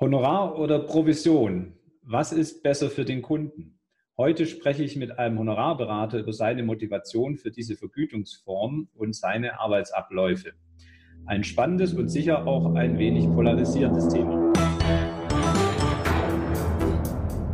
Honorar oder Provision? Was ist besser für den Kunden? Heute spreche ich mit einem Honorarberater über seine Motivation für diese Vergütungsform und seine Arbeitsabläufe. Ein spannendes und sicher auch ein wenig polarisierendes Thema.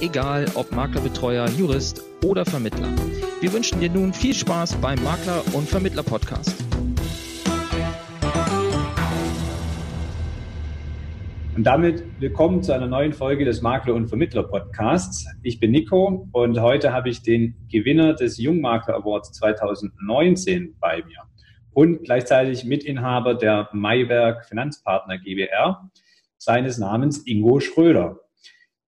egal ob Maklerbetreuer, Jurist oder Vermittler. Wir wünschen dir nun viel Spaß beim Makler- und Vermittler-Podcast. Und damit willkommen zu einer neuen Folge des Makler- und Vermittler-Podcasts. Ich bin Nico und heute habe ich den Gewinner des Jungmakler Awards 2019 bei mir und gleichzeitig Mitinhaber der Maywerk Finanzpartner GbR, seines Namens Ingo Schröder.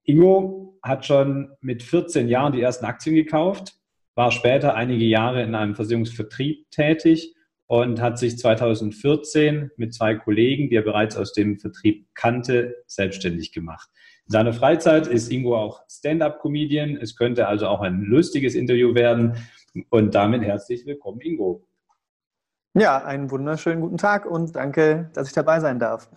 Ingo hat schon mit 14 Jahren die ersten Aktien gekauft, war später einige Jahre in einem Versicherungsvertrieb tätig und hat sich 2014 mit zwei Kollegen, die er bereits aus dem Vertrieb kannte, selbstständig gemacht. In seiner Freizeit ist Ingo auch Stand-up-Comedian. Es könnte also auch ein lustiges Interview werden. Und damit herzlich willkommen, Ingo. Ja, einen wunderschönen guten Tag und danke, dass ich dabei sein darf.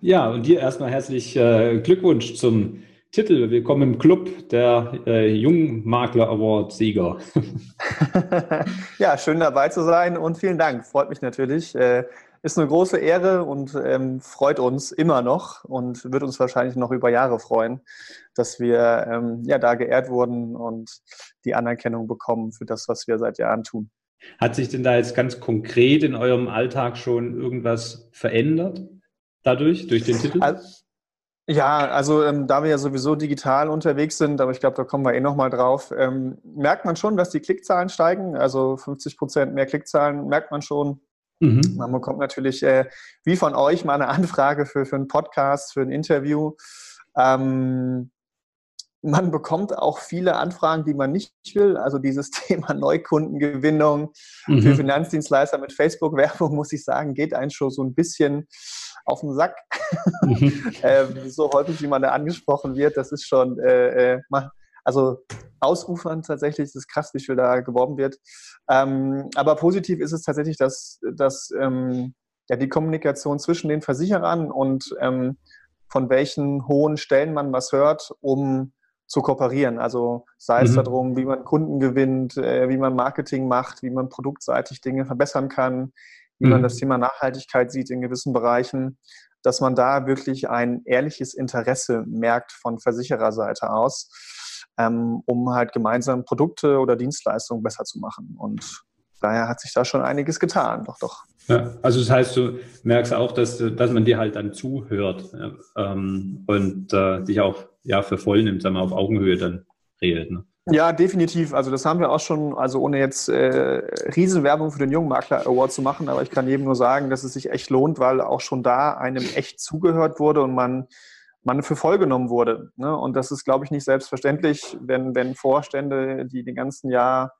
Ja, und dir erstmal herzlich äh, Glückwunsch zum Titel. Willkommen im Club der äh, Jungmakler Award Sieger. ja, schön dabei zu sein und vielen Dank. Freut mich natürlich. Äh, ist eine große Ehre und ähm, freut uns immer noch und wird uns wahrscheinlich noch über Jahre freuen, dass wir ähm, ja da geehrt wurden und die Anerkennung bekommen für das, was wir seit Jahren tun. Hat sich denn da jetzt ganz konkret in eurem Alltag schon irgendwas verändert dadurch, durch den Titel? Also, ja, also ähm, da wir ja sowieso digital unterwegs sind, aber ich glaube, da kommen wir eh nochmal drauf, ähm, merkt man schon, dass die Klickzahlen steigen. Also 50 Prozent mehr Klickzahlen merkt man schon. Mhm. Man bekommt natürlich, äh, wie von euch, mal eine Anfrage für, für einen Podcast, für ein Interview. Ähm, man bekommt auch viele Anfragen, die man nicht will. Also dieses Thema Neukundengewinnung mhm. für Finanzdienstleister mit Facebook-Werbung, muss ich sagen, geht einen schon so ein bisschen auf den Sack. Mhm. ähm, so häufig, wie man da angesprochen wird, das ist schon, äh, äh, also ausufern tatsächlich, das ist krass, wie viel da geworben wird. Ähm, aber positiv ist es tatsächlich, dass, dass ähm, ja, die Kommunikation zwischen den Versicherern und ähm, von welchen hohen Stellen man was hört, um zu kooperieren. Also sei es mhm. darum, wie man Kunden gewinnt, äh, wie man Marketing macht, wie man produktseitig Dinge verbessern kann, wie mhm. man das Thema Nachhaltigkeit sieht in gewissen Bereichen, dass man da wirklich ein ehrliches Interesse merkt von Versichererseite aus, ähm, um halt gemeinsam Produkte oder Dienstleistungen besser zu machen. Und daher hat sich da schon einiges getan, doch, doch. Ja, also das heißt, du merkst auch, dass, dass man dir halt dann zuhört ähm, und äh, dich auch ja, für voll nimmt, sagen wir, auf Augenhöhe dann redet. Ne? Ja, definitiv. Also das haben wir auch schon, also ohne jetzt äh, Riesenwerbung für den Jungmakler Award zu machen, aber ich kann jedem nur sagen, dass es sich echt lohnt, weil auch schon da einem echt zugehört wurde und man, man für voll genommen wurde. Ne? Und das ist, glaube ich, nicht selbstverständlich, wenn, wenn Vorstände, die den ganzen Jahr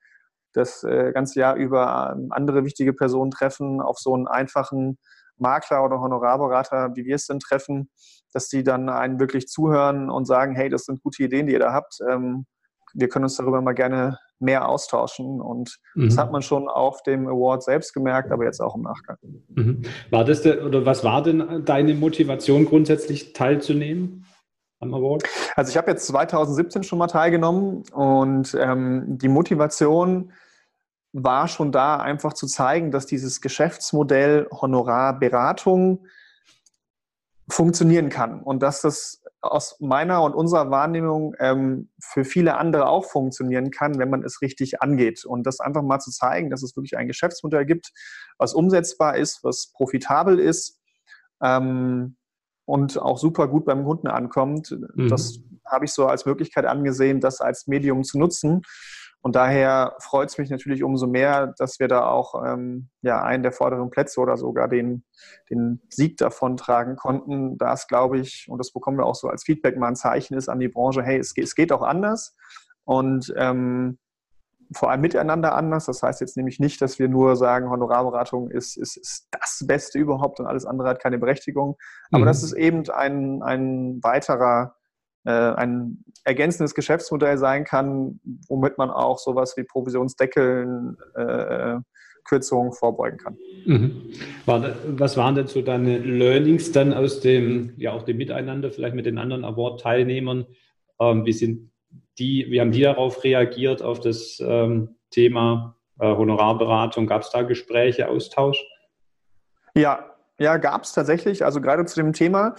das äh, ganze Jahr über ähm, andere wichtige Personen treffen, auf so einen einfachen Makler oder Honorarberater, wie wir es denn treffen, dass die dann einen wirklich zuhören und sagen, hey, das sind gute Ideen, die ihr da habt. Ähm, wir können uns darüber mal gerne mehr austauschen. Und mhm. das hat man schon auf dem Award selbst gemerkt, aber jetzt auch im Nachgang. Mhm. War das der, oder was war denn deine Motivation grundsätzlich teilzunehmen? am Award? Also ich habe jetzt 2017 schon mal teilgenommen und ähm, die Motivation war schon da, einfach zu zeigen, dass dieses Geschäftsmodell Honorarberatung funktionieren kann und dass das aus meiner und unserer Wahrnehmung ähm, für viele andere auch funktionieren kann, wenn man es richtig angeht. Und das einfach mal zu zeigen, dass es wirklich ein Geschäftsmodell gibt, was umsetzbar ist, was profitabel ist ähm, und auch super gut beim Kunden ankommt. Mhm. Das habe ich so als Möglichkeit angesehen, das als Medium zu nutzen. Und daher freut es mich natürlich umso mehr, dass wir da auch ähm, ja, einen der vorderen Plätze oder sogar den, den Sieg davon tragen konnten. Das glaube ich, und das bekommen wir auch so als Feedback mal ein Zeichen ist an die Branche, hey, es geht, es geht auch anders. und ähm, vor allem miteinander anders. Das heißt jetzt nämlich nicht, dass wir nur sagen, Honorarberatung ist, ist, ist das Beste überhaupt und alles andere hat keine Berechtigung. Aber mhm. das ist eben ein, ein weiterer, ein ergänzendes Geschäftsmodell sein kann, womit man auch sowas wie Provisionsdeckeln, äh, Kürzungen vorbeugen kann. Mhm. Was waren denn so deine Learnings dann aus dem, ja auch dem Miteinander, vielleicht mit den anderen Award-Teilnehmern? Ähm, wie sind die, wie haben die darauf reagiert, auf das ähm, Thema äh, Honorarberatung? Gab es da Gespräche, Austausch? Ja, ja, gab es tatsächlich, also gerade zu dem Thema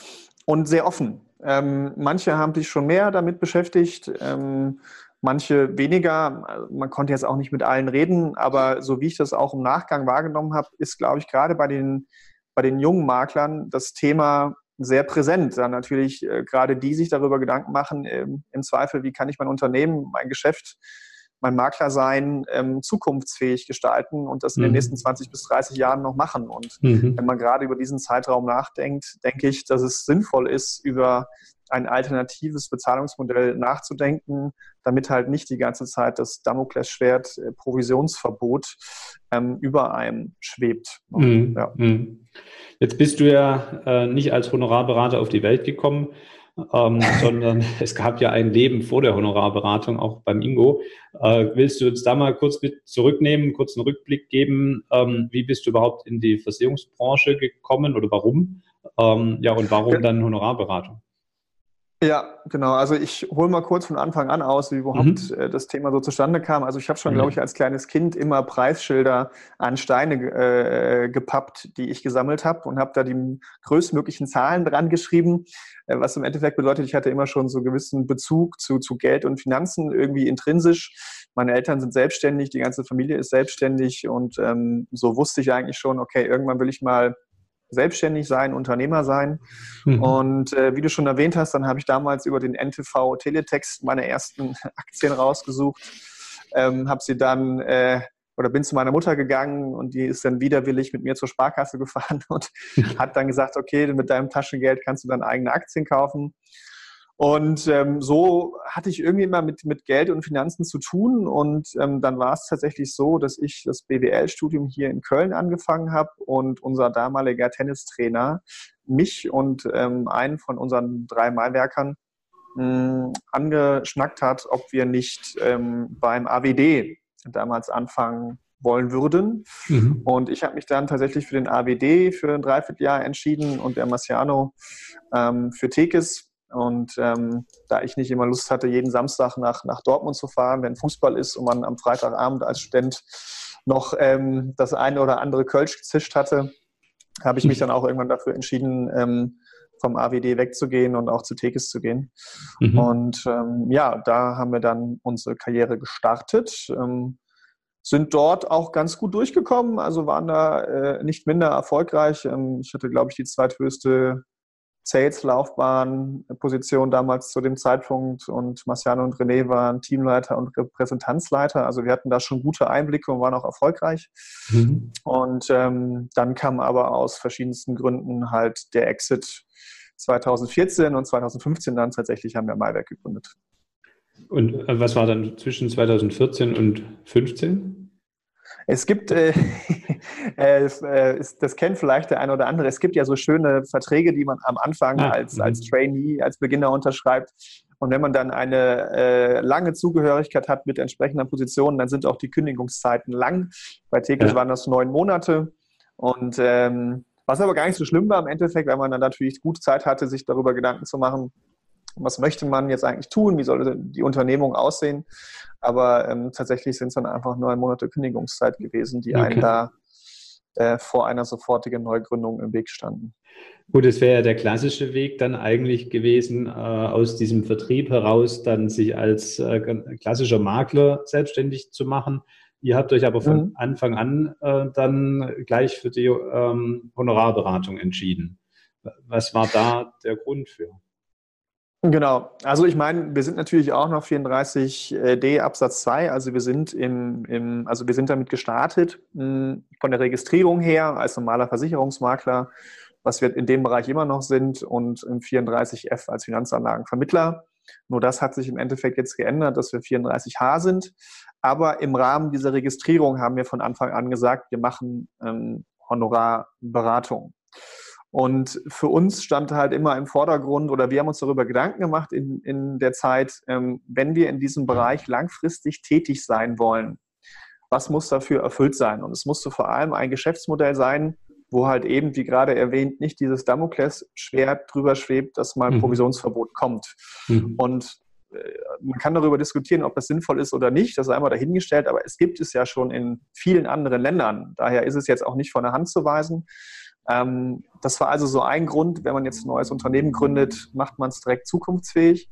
und sehr offen. Ähm, manche haben sich schon mehr damit beschäftigt, ähm, manche weniger. Man konnte jetzt auch nicht mit allen reden, aber so wie ich das auch im Nachgang wahrgenommen habe, ist, glaube ich, gerade bei den, bei den jungen Maklern das Thema sehr präsent. Dann natürlich äh, gerade die sich darüber Gedanken machen, ähm, im Zweifel, wie kann ich mein Unternehmen, mein Geschäft, mein Makler sein, ähm, zukunftsfähig gestalten und das in den mhm. nächsten 20 bis 30 Jahren noch machen. Und mhm. wenn man gerade über diesen Zeitraum nachdenkt, denke ich, dass es sinnvoll ist, über ein alternatives Bezahlungsmodell nachzudenken, damit halt nicht die ganze Zeit das Damoklesschwert äh, Provisionsverbot ähm, über einem schwebt. Mhm. Ja. Mhm. Jetzt bist du ja äh, nicht als Honorarberater auf die Welt gekommen, ähm, sondern es gab ja ein Leben vor der Honorarberatung, auch beim Ingo. Äh, willst du uns da mal kurz mit zurücknehmen, kurz einen Rückblick geben? Ähm, wie bist du überhaupt in die Versicherungsbranche gekommen oder warum? Ähm, ja, und warum dann Honorarberatung? Ja, genau. Also ich hole mal kurz von Anfang an aus, wie überhaupt mhm. Äh, das Thema so zustande kam. Also ich habe schon, mhm. glaube ich, als kleines Kind immer Preisschilder an Steine äh, gepappt, die ich gesammelt habe und habe da die größtmöglichen Zahlen dran geschrieben, äh, was im Endeffekt bedeutet, ich hatte immer schon so gewissen Bezug zu, zu Geld und Finanzen irgendwie intrinsisch. Meine Eltern sind selbstständig, die ganze Familie ist selbstständig und ähm, so wusste ich eigentlich schon, okay, irgendwann will ich mal selbstständig sein, Unternehmer sein. Mhm. Und äh, wie du schon erwähnt hast, dann habe ich damals über den NTV Teletext meine ersten Aktien rausgesucht, ähm, habe sie dann äh, oder bin zu meiner Mutter gegangen und die ist dann widerwillig mit mir zur Sparkasse gefahren und hat dann gesagt, okay, mit deinem Taschengeld kannst du dann eigene Aktien kaufen. Und ähm, so hatte ich irgendwie immer mit, mit Geld und Finanzen zu tun. Und ähm, dann war es tatsächlich so, dass ich das BWL-Studium hier in Köln angefangen habe und unser damaliger Tennistrainer mich und ähm, einen von unseren drei Malwerkern mh, angeschnackt hat, ob wir nicht ähm, beim AWD damals anfangen wollen würden. Mhm. Und ich habe mich dann tatsächlich für den AWD für ein Dreivierteljahr entschieden und der Marciano ähm, für Tekes und ähm, da ich nicht immer Lust hatte, jeden Samstag nach, nach Dortmund zu fahren, wenn Fußball ist und man am Freitagabend als Student noch ähm, das eine oder andere Kölsch gezischt hatte, habe ich mich dann auch irgendwann dafür entschieden, ähm, vom AWD wegzugehen und auch zu Tekes zu gehen. Mhm. Und ähm, ja, da haben wir dann unsere Karriere gestartet. Ähm, sind dort auch ganz gut durchgekommen, also waren da äh, nicht minder erfolgreich. Ähm, ich hatte, glaube ich, die zweithöchste Sales-Laufbahn-Position damals zu dem Zeitpunkt und Marciano und René waren Teamleiter und Repräsentanzleiter. Also wir hatten da schon gute Einblicke und waren auch erfolgreich. Mhm. Und ähm, dann kam aber aus verschiedensten Gründen halt der Exit 2014 und 2015 dann tatsächlich haben wir Maiwerk gegründet. Und äh, was war dann zwischen 2014 und 2015? Es gibt, äh, äh, äh das kennt vielleicht der eine oder andere, es gibt ja so schöne Verträge, die man am Anfang als, als mhm. Trainee, als Beginner unterschreibt. Und wenn man dann eine äh, lange Zugehörigkeit hat mit entsprechender Position, dann sind auch die Kündigungszeiten lang. Bei Tekels ja. waren das neun Monate. Und ähm, was aber gar nicht so schlimm war im Endeffekt, weil man dann natürlich gut Zeit hatte, sich darüber Gedanken zu machen, was möchte man jetzt eigentlich tun, wie soll die Unternehmung aussehen. Aber ähm, tatsächlich sind es dann einfach neun Monate Kündigungszeit gewesen, die okay. einen da äh, vor einer sofortigen Neugründung im Weg standen. Gut, es wäre ja der klassische Weg dann eigentlich gewesen, äh, aus diesem Vertrieb heraus dann sich als äh, klassischer Makler selbstständig zu machen. Ihr habt euch aber von mhm. Anfang an äh, dann gleich für die ähm, Honorarberatung entschieden. Was war da der Grund für? Genau. Also ich meine, wir sind natürlich auch noch 34d Absatz 2, also wir sind im, im also wir sind damit gestartet hm, von der Registrierung her als normaler Versicherungsmakler, was wir in dem Bereich immer noch sind und im 34f als Finanzanlagenvermittler. Nur das hat sich im Endeffekt jetzt geändert, dass wir 34H sind. Aber im Rahmen dieser Registrierung haben wir von Anfang an gesagt, wir machen ähm, Honorarberatung. Und für uns stand halt immer im Vordergrund oder wir haben uns darüber Gedanken gemacht in, in der Zeit, ähm, wenn wir in diesem Bereich langfristig tätig sein wollen, was muss dafür erfüllt sein? Und es musste vor allem ein Geschäftsmodell sein, wo halt eben, wie gerade erwähnt, nicht dieses Damoklesschwert drüber schwebt, dass mal ein mhm. Provisionsverbot kommt. Mhm. Und äh, man kann darüber diskutieren, ob das sinnvoll ist oder nicht, das ist einmal dahingestellt, aber es gibt es ja schon in vielen anderen Ländern. Daher ist es jetzt auch nicht von der Hand zu weisen. Ähm, das war also so ein Grund, wenn man jetzt ein neues Unternehmen gründet, macht man es direkt zukunftsfähig.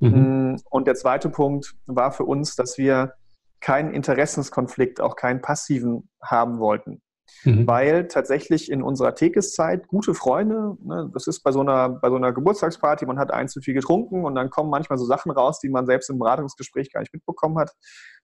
Mhm. Mm, und der zweite Punkt war für uns, dass wir keinen Interessenskonflikt, auch keinen passiven haben wollten. Mhm. Weil tatsächlich in unserer Tekeszeit gute Freunde, ne, das ist bei so, einer, bei so einer Geburtstagsparty, man hat ein zu viel getrunken und dann kommen manchmal so Sachen raus, die man selbst im Beratungsgespräch gar nicht mitbekommen hat.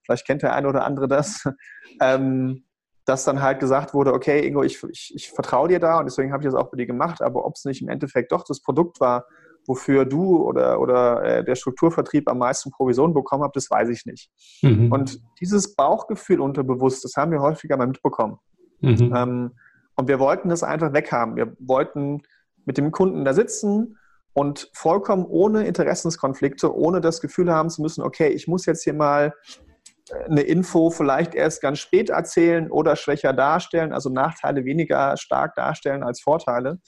Vielleicht kennt der eine oder andere das. ähm, dass dann halt gesagt wurde, okay, Ingo, ich, ich, ich vertraue dir da und deswegen habe ich das auch bei dir gemacht, aber ob es nicht im Endeffekt doch das Produkt war, wofür du oder, oder äh, der Strukturvertrieb am meisten Provision bekommen habt, das weiß ich nicht. Mhm. Und dieses Bauchgefühl unterbewusst, das haben wir häufiger mal mitbekommen. Mhm. Ähm, und wir wollten das einfach weghaben. Wir wollten mit dem Kunden da sitzen und vollkommen ohne Interessenskonflikte, ohne das Gefühl haben zu müssen, okay, ich muss jetzt hier mal eine Info vielleicht erst ganz spät erzählen oder schwächer darstellen, also Nachteile weniger stark darstellen als Vorteile.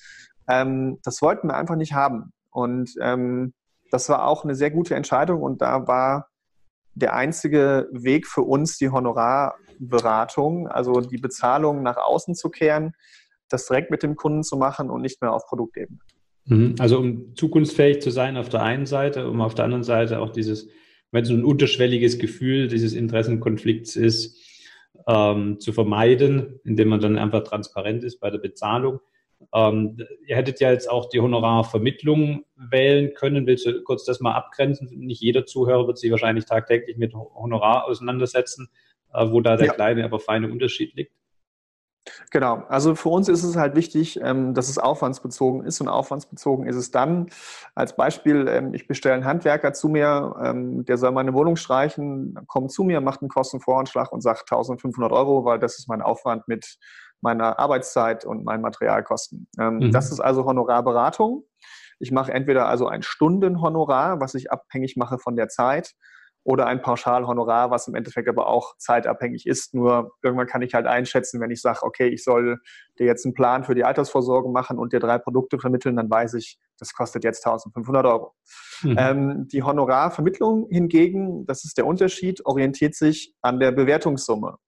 Ähm, das wollten wir einfach nicht haben. Und ähm, das war auch eine sehr gute Entscheidung und da war der einzige Weg für uns die Honorarberatung, also die Bezahlung nach außen zu kehren, das direkt mit dem Kunden zu machen und nicht mehr auf Produktebene. Mhm. Also um zukunftsfähig zu sein auf der einen Seite, um auf der anderen Seite auch dieses wenn so ein unterschwelliges Gefühl dieses Interessenkonflikts ist, ähm, zu vermeiden, indem man dann einfach transparent ist bei der Bezahlung. Ähm, ihr hättet ja jetzt auch die Honorarvermittlung wählen können. Willst du kurz das mal abgrenzen? Nicht jeder Zuhörer wird sich wahrscheinlich tagtäglich mit Honorar auseinandersetzen, äh, wo da der ja. kleine, aber feine Unterschied liegt. Genau, also für uns ist es halt wichtig, ähm, dass es aufwandsbezogen ist und aufwandsbezogen ist es dann. Als Beispiel, ähm, ich bestelle einen Handwerker zu mir, ähm, der soll meine Wohnung streichen, kommt zu mir, macht einen Kostenvoranschlag und sagt 1500 Euro, weil das ist mein Aufwand mit meiner Arbeitszeit und meinen Materialkosten. Mhm. Das ist also Honorarberatung. Ich mache entweder also ein Stundenhonorar, was ich abhängig mache von der Zeit, oder ein Pauschalhonorar, was im Endeffekt aber auch zeitabhängig ist. Nur irgendwann kann ich halt einschätzen, wenn ich sage, okay, ich soll dir jetzt einen Plan für die Altersvorsorge machen und dir drei Produkte vermitteln, dann weiß ich, das kostet jetzt 1500 Euro. Mhm. Ähm, die Honorarvermittlung hingegen, das ist der Unterschied, orientiert sich an der Bewertungssumme.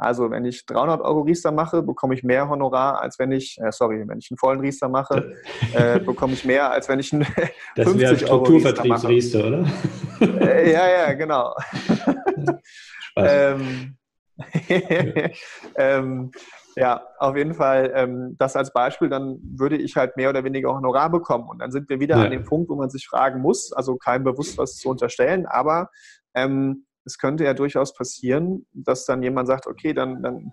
Also wenn ich 300 Euro Riester mache, bekomme ich mehr Honorar, als wenn ich, äh, sorry, wenn ich einen vollen Riester mache, äh, bekomme ich mehr, als wenn ich einen das 50 Euro Riester mache. Riester, oder? Äh, ja, ja, genau. ähm, ähm, ja, auf jeden Fall ähm, das als Beispiel, dann würde ich halt mehr oder weniger Honorar bekommen. Und dann sind wir wieder ja. an dem Punkt, wo man sich fragen muss, also keinem bewusst was zu unterstellen, aber ähm, es könnte ja durchaus passieren, dass dann jemand sagt, okay, dann, dann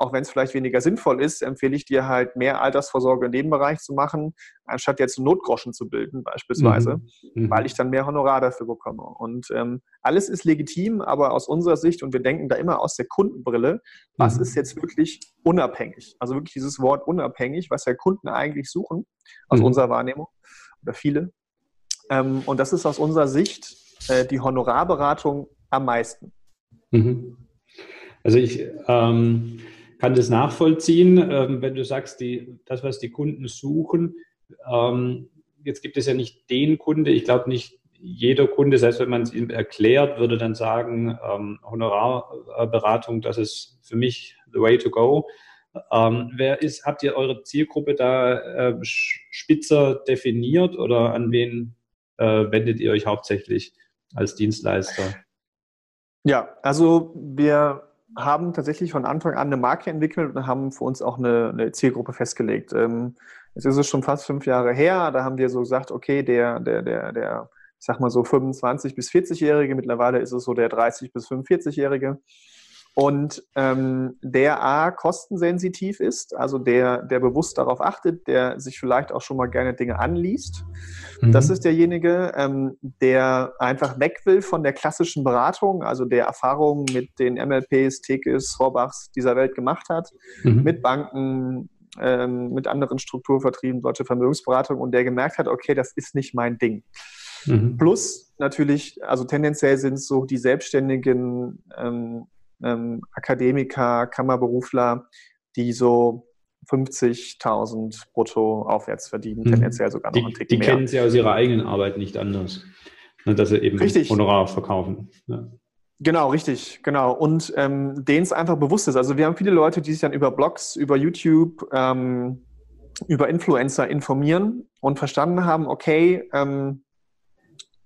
auch wenn es vielleicht weniger sinnvoll ist, empfehle ich dir halt mehr Altersvorsorge in dem Bereich zu machen, anstatt jetzt Notgroschen zu bilden beispielsweise, mhm. mhm. weil ich dann mehr Honorar dafür bekomme. Und ähm, alles ist legitim, aber aus unserer Sicht, und wir denken da immer aus der Kundenbrille, was mhm. ist jetzt wirklich unabhängig? Also wirklich dieses Wort unabhängig, was ja Kunden eigentlich suchen, aus mhm. unserer Wahrnehmung, oder viele. Ähm, und das ist aus unserer Sicht äh, die Honorarberatung am meisten. Mhm. Also ich ähm, kann das nachvollziehen, ähm, wenn du sagst, die, das, was die Kunden suchen. Ähm, jetzt gibt es ja nicht den Kunde, ich glaube nicht jeder Kunde, selbst wenn man es ihm erklärt, würde dann sagen, ähm, Honorarberatung, das ist für mich the way to go. Ähm, wer ist, habt ihr eure Zielgruppe da äh, spitzer definiert oder an wen äh, wendet ihr euch hauptsächlich als Dienstleister? Ja, also wir haben tatsächlich von Anfang an eine Marke entwickelt und haben für uns auch eine, eine Zielgruppe festgelegt. Ähm, jetzt ist es schon fast fünf Jahre her, da haben wir so gesagt, okay, der, der, der, der, ich sag mal so 25 bis 40-Jährige, mittlerweile ist es so der 30 bis 45-Jährige. Und ähm, der A kostensensitiv ist, also der, der bewusst darauf achtet, der sich vielleicht auch schon mal gerne Dinge anliest. Mhm. Das ist derjenige, ähm, der einfach weg will von der klassischen Beratung, also der Erfahrungen mit den MLPs, TKs, Horbachs dieser Welt gemacht hat, mhm. mit Banken, ähm, mit anderen Strukturvertrieben, deutsche Vermögensberatung und der gemerkt hat, okay, das ist nicht mein Ding. Mhm. Plus natürlich, also tendenziell sind es so die selbstständigen ähm, ähm, Akademiker, Kammerberufler, die so 50.000 brutto aufwärts verdienen, mhm. tendenziell sogar noch die, Tick Die mehr. kennen sie aus ihrer eigenen Arbeit nicht anders, ne, dass sie eben Richtig. Honorar verkaufen. Ja. Genau, richtig, genau. Und ähm, denen es einfach bewusst ist. Also wir haben viele Leute, die sich dann über Blogs, über YouTube, ähm, über Influencer informieren und verstanden haben, okay, ähm,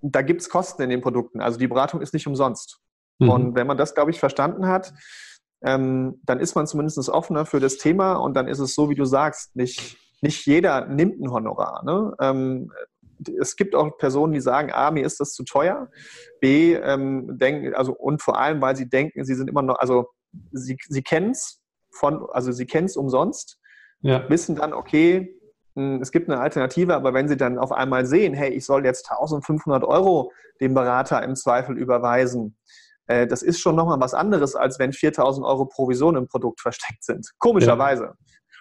da gibt es Kosten in den Produkten. Also die Beratung ist nicht umsonst. Mhm. Und wenn man das, glaube ich, verstanden hat, ähm, dann ist man zumindest offener für das Thema und dann ist es so, wie du sagst, nicht, nicht jeder nimmt ein Honorar. Ne? Ähm, es gibt auch Personen, die sagen, A, mir ist das zu teuer, B, ähm, denken, also und vor allem, weil sie denken, sie sind immer noch, also sie, sie kennen es von, also sie kennen es umsonst, ja. wissen dann, okay, hm, es gibt eine Alternative, aber wenn Sie dann auf einmal sehen, hey, ich soll jetzt 1500 Euro dem Berater im Zweifel überweisen, äh, das ist schon nochmal was anderes, als wenn 4000 Euro Provision im Produkt versteckt sind. Komischerweise.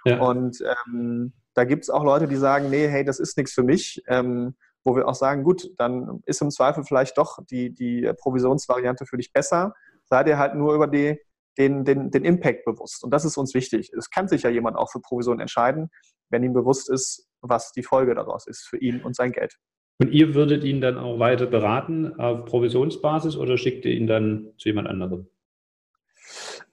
Ja. Ja. Und ähm, da gibt es auch Leute, die sagen, nee, hey, das ist nichts für mich. Ähm, wo wir auch sagen, gut, dann ist im Zweifel vielleicht doch die, die Provisionsvariante für dich besser. Sei dir halt nur über die, den, den, den Impact bewusst. Und das ist uns wichtig. Es kann sich ja jemand auch für Provision entscheiden, wenn ihm bewusst ist, was die Folge daraus ist für ihn und sein Geld. Und ihr würdet ihn dann auch weiter beraten auf Provisionsbasis oder schickt ihr ihn dann zu jemand anderem?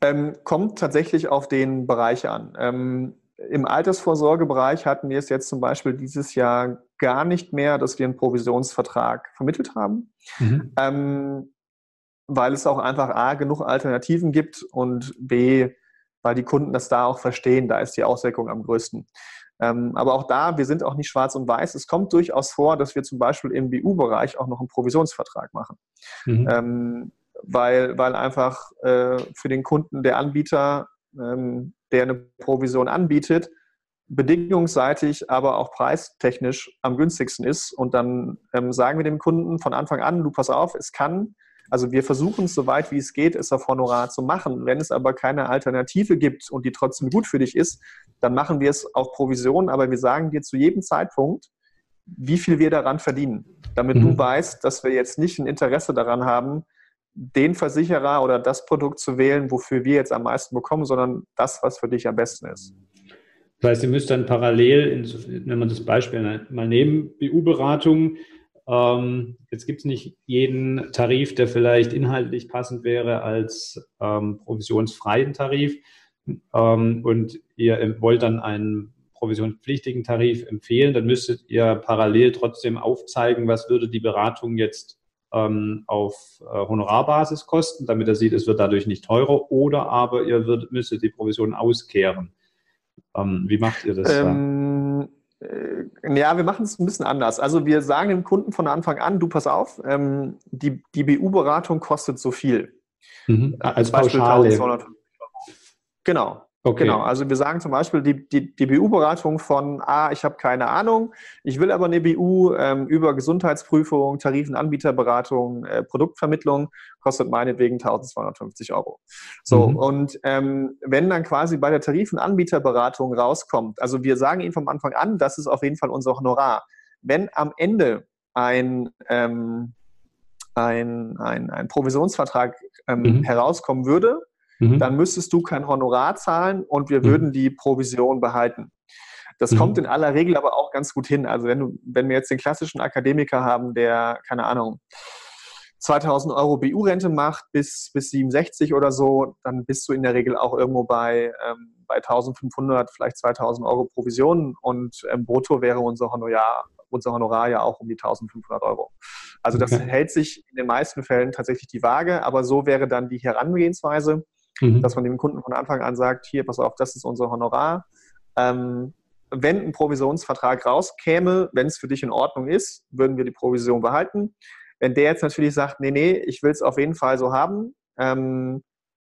Ähm, kommt tatsächlich auf den Bereich an. Ähm, Im Altersvorsorgebereich hatten wir es jetzt zum Beispiel dieses Jahr gar nicht mehr, dass wir einen Provisionsvertrag vermittelt haben, mhm. ähm, weil es auch einfach A, genug Alternativen gibt und B, weil die Kunden das da auch verstehen, da ist die Auswirkung am größten. Ähm, aber auch da, wir sind auch nicht schwarz und weiß. Es kommt durchaus vor, dass wir zum Beispiel im BU-Bereich auch noch einen Provisionsvertrag machen. Mhm. Ähm, weil, weil einfach äh, für den Kunden der Anbieter, ähm, der eine Provision anbietet, bedingungsseitig, aber auch preistechnisch am günstigsten ist. Und dann ähm, sagen wir dem Kunden von Anfang an, du pass auf, es kann also wir versuchen es so weit wie es geht, es auf Honorar zu machen. Wenn es aber keine Alternative gibt und die trotzdem gut für dich ist, dann machen wir es auf Provision, aber wir sagen dir zu jedem Zeitpunkt, wie viel wir daran verdienen, damit mhm. du weißt, dass wir jetzt nicht ein Interesse daran haben, den Versicherer oder das Produkt zu wählen, wofür wir jetzt am meisten bekommen, sondern das, was für dich am besten ist. Das heißt, ihr müsst dann parallel, wenn man das Beispiel mal nehmen, BU-Beratung, ähm, jetzt gibt es nicht jeden Tarif, der vielleicht inhaltlich passend wäre als ähm, provisionsfreien Tarif. Ähm, und ihr wollt dann einen provisionspflichtigen Tarif empfehlen, dann müsstet ihr parallel trotzdem aufzeigen, was würde die Beratung jetzt ähm, auf äh, Honorarbasis kosten, damit er sieht, es wird dadurch nicht teurer, oder aber ihr würdet, müsstet die Provision auskehren. Ähm, wie macht ihr das? Ähm, äh, ja, wir machen es ein bisschen anders. Also wir sagen dem Kunden von Anfang an, du pass auf, ähm, die, die BU-Beratung kostet so viel. Mhm. Als Beispiel Pauschale. Genau. Okay. Genau, also wir sagen zum Beispiel die, die, die BU-Beratung von, ah, ich habe keine Ahnung, ich will aber eine BU ähm, über Gesundheitsprüfung, Tarifen, Anbieterberatung, äh, Produktvermittlung, kostet meinetwegen 1250 Euro. So, mhm. und ähm, wenn dann quasi bei der Tarifen, Anbieterberatung rauskommt, also wir sagen Ihnen vom Anfang an, das ist auf jeden Fall unser Honorar. Wenn am Ende ein, ähm, ein, ein, ein Provisionsvertrag ähm, mhm. herauskommen würde, Mhm. dann müsstest du kein Honorar zahlen und wir mhm. würden die Provision behalten. Das mhm. kommt in aller Regel aber auch ganz gut hin. Also wenn, du, wenn wir jetzt den klassischen Akademiker haben, der, keine Ahnung, 2000 Euro BU-Rente macht bis, bis 67 oder so, dann bist du in der Regel auch irgendwo bei, ähm, bei 1500, vielleicht 2000 Euro Provision und ähm, brutto wäre unser Honorar, unser Honorar ja auch um die 1500 Euro. Also das okay. hält sich in den meisten Fällen tatsächlich die Waage, aber so wäre dann die Herangehensweise mhm. dass man dem Kunden von Anfang an sagt, hier, pass auf, das ist unser Honorar. Ähm, wenn ein Provisionsvertrag rauskäme, wenn es für dich in Ordnung ist, würden wir die Provision behalten. Wenn der jetzt natürlich sagt, nee, nee, ich will es auf jeden Fall so haben, ähm,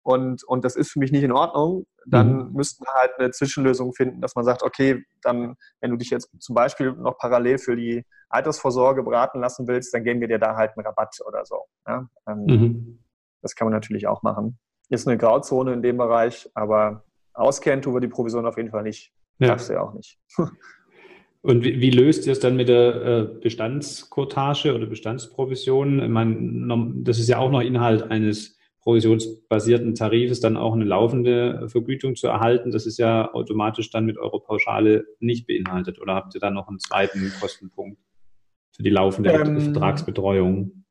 und, und das ist für mich nicht in Ordnung, dann mhm. müssten wir halt eine Zwischenlösung finden, dass man sagt, okay, dann, wenn du dich jetzt zum Beispiel noch parallel für die Altersvorsorge beraten lassen willst, dann geben wir dir da halt einen Rabatt oder so. Ja? Ähm, mhm. Das kann man natürlich auch machen. Ist eine Grauzone in dem Bereich, aber auskennen tun wir die Provision auf jeden Fall nicht. Ja. Darfst du ja auch nicht. Und wie, wie, löst ihr es dann mit der äh, Bestandskotage oder Bestandsprovision? Ich meine, das ist ja auch noch Inhalt eines provisionsbasierten Tarifes, dann auch eine laufende Vergütung zu erhalten. Das ist ja automatisch dann mit eurer Pauschale nicht beinhaltet. Oder habt ihr da noch einen zweiten Kostenpunkt für die laufende ähm, Vertragsbetreuung?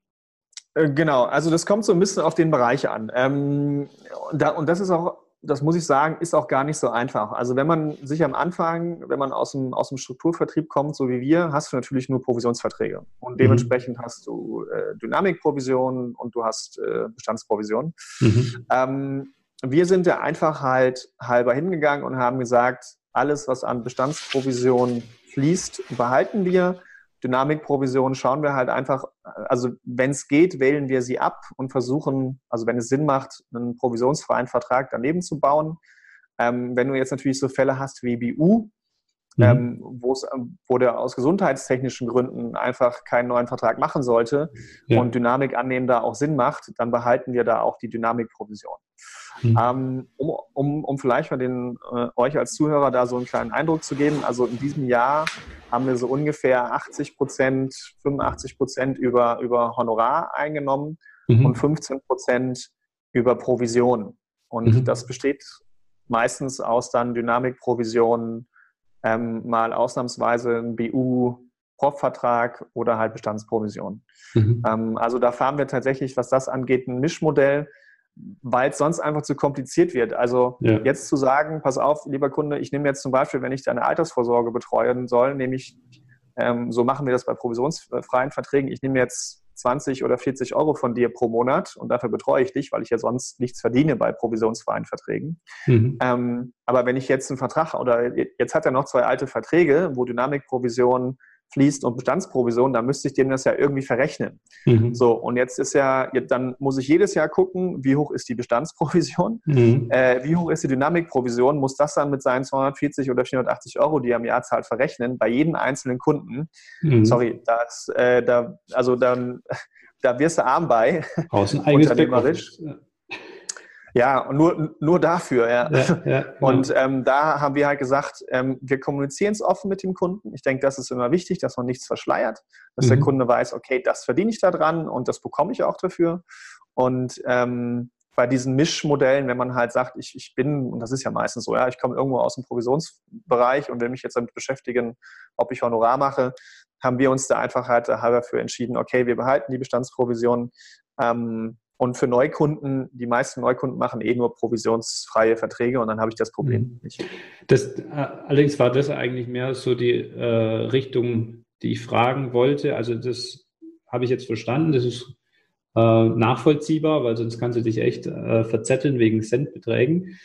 Äh, genau, also das kommt so ein bisschen auf den Bereich an. Ähm, da, und das ist auch das muss ich sagen, ist auch gar nicht so einfach. Also wenn man sich am Anfang, wenn man aus dem, aus dem Strukturvertrieb kommt, so wie wir, hast du natürlich nur Provisionsverträge. Und mhm. dementsprechend mhm. hast du äh, Dynamikprovisionen und du hast äh, Bestandsprovisionen. Mhm. Ähm, wir sind der Einfachheit halber hingegangen und haben gesagt, alles, was an Bestandsprovisionen fließt, behalten wir. Dynamikprovisionen schauen wir halt einfach, also wenn es geht, wählen wir sie ab und versuchen, also wenn es Sinn macht, einen provisionsfreien Vertrag daneben zu bauen. Ähm, wenn du jetzt natürlich so Fälle hast wie BU, mhm. ähm, wo der aus gesundheitstechnischen Gründen einfach keinen neuen Vertrag machen sollte ja. und Dynamik annehmen da auch Sinn macht, dann behalten wir da auch die Dynamikprovision. Mhm. Ähm, um, um, um vielleicht mal den, äh, euch als Zuhörer da so einen kleinen Eindruck zu geben, also in diesem Jahr haben wir so ungefähr 80 Prozent, 85 Prozent über, über Honorar eingenommen mhm. und 15 Prozent über Provision. Und mhm. das besteht meistens aus dann Dynamikprovisionen, ähm, mal ausnahmsweise ein BU, Prop-Vertrag oder halt Bestandsprovision. Mhm. Ähm, also da fahren wir tatsächlich, was das angeht, ein Mischmodell weil es sonst einfach zu kompliziert wird. Also ja. jetzt zu sagen, pass auf, lieber Kunde, ich nehme jetzt zum Beispiel, wenn ich deine Altersvorsorge betreuen soll, nehme ich, ähm, so machen wir das bei provisionsfreien Verträgen, ich nehme jetzt 20 oder 40 Euro von dir pro Monat und dafür betreue ich dich, weil ich ja sonst nichts verdiene bei provisionsfreien Verträgen. Mhm. Ähm, aber wenn ich jetzt einen Vertrag oder jetzt hat er noch zwei alte Verträge, wo Dynamikprovision fließt und Bestandsprovision, dann müsste ich dem das ja irgendwie verrechnen. Mhm. So, und jetzt ist ja, dann muss ich jedes Jahr gucken, wie hoch ist die Bestandsprovision, mhm. äh, wie hoch ist die Dynamikprovision, muss das dann mit seinen 240 oder 480 Euro, die er im Jahr zahlt, verrechnen, bei jedem einzelnen Kunden. Mhm. Sorry, das, äh, da, also dann, da wirst du arm bei. Aus ein eigenes ja, und nur, nur dafür, ja. ja, ja genau. Und ähm, da haben wir halt gesagt, ähm, wir kommunizieren es offen mit dem Kunden. Ich denke, das ist immer wichtig, dass man nichts verschleiert, dass mhm. der Kunde weiß, okay, das verdiene ich da dran und das bekomme ich auch dafür. Und ähm, bei diesen Mischmodellen, wenn man halt sagt, ich, ich bin, und das ist ja meistens so, ja, ich komme irgendwo aus dem Provisionsbereich und will mich jetzt damit beschäftigen, ob ich Honorar mache, haben wir uns da einfach halt halber für entschieden, okay, wir behalten die Bestandsprovision. Ähm, und für Neukunden, die meisten Neukunden machen eh nur provisionsfreie Verträge und dann habe ich das Problem mhm. nicht. Das, äh, allerdings war das eigentlich mehr so die äh, Richtung, die ich fragen wollte. Also das habe ich jetzt verstanden. Das ist äh, nachvollziehbar, weil sonst kannst du dich echt äh, verzetteln wegen Centbeträgen.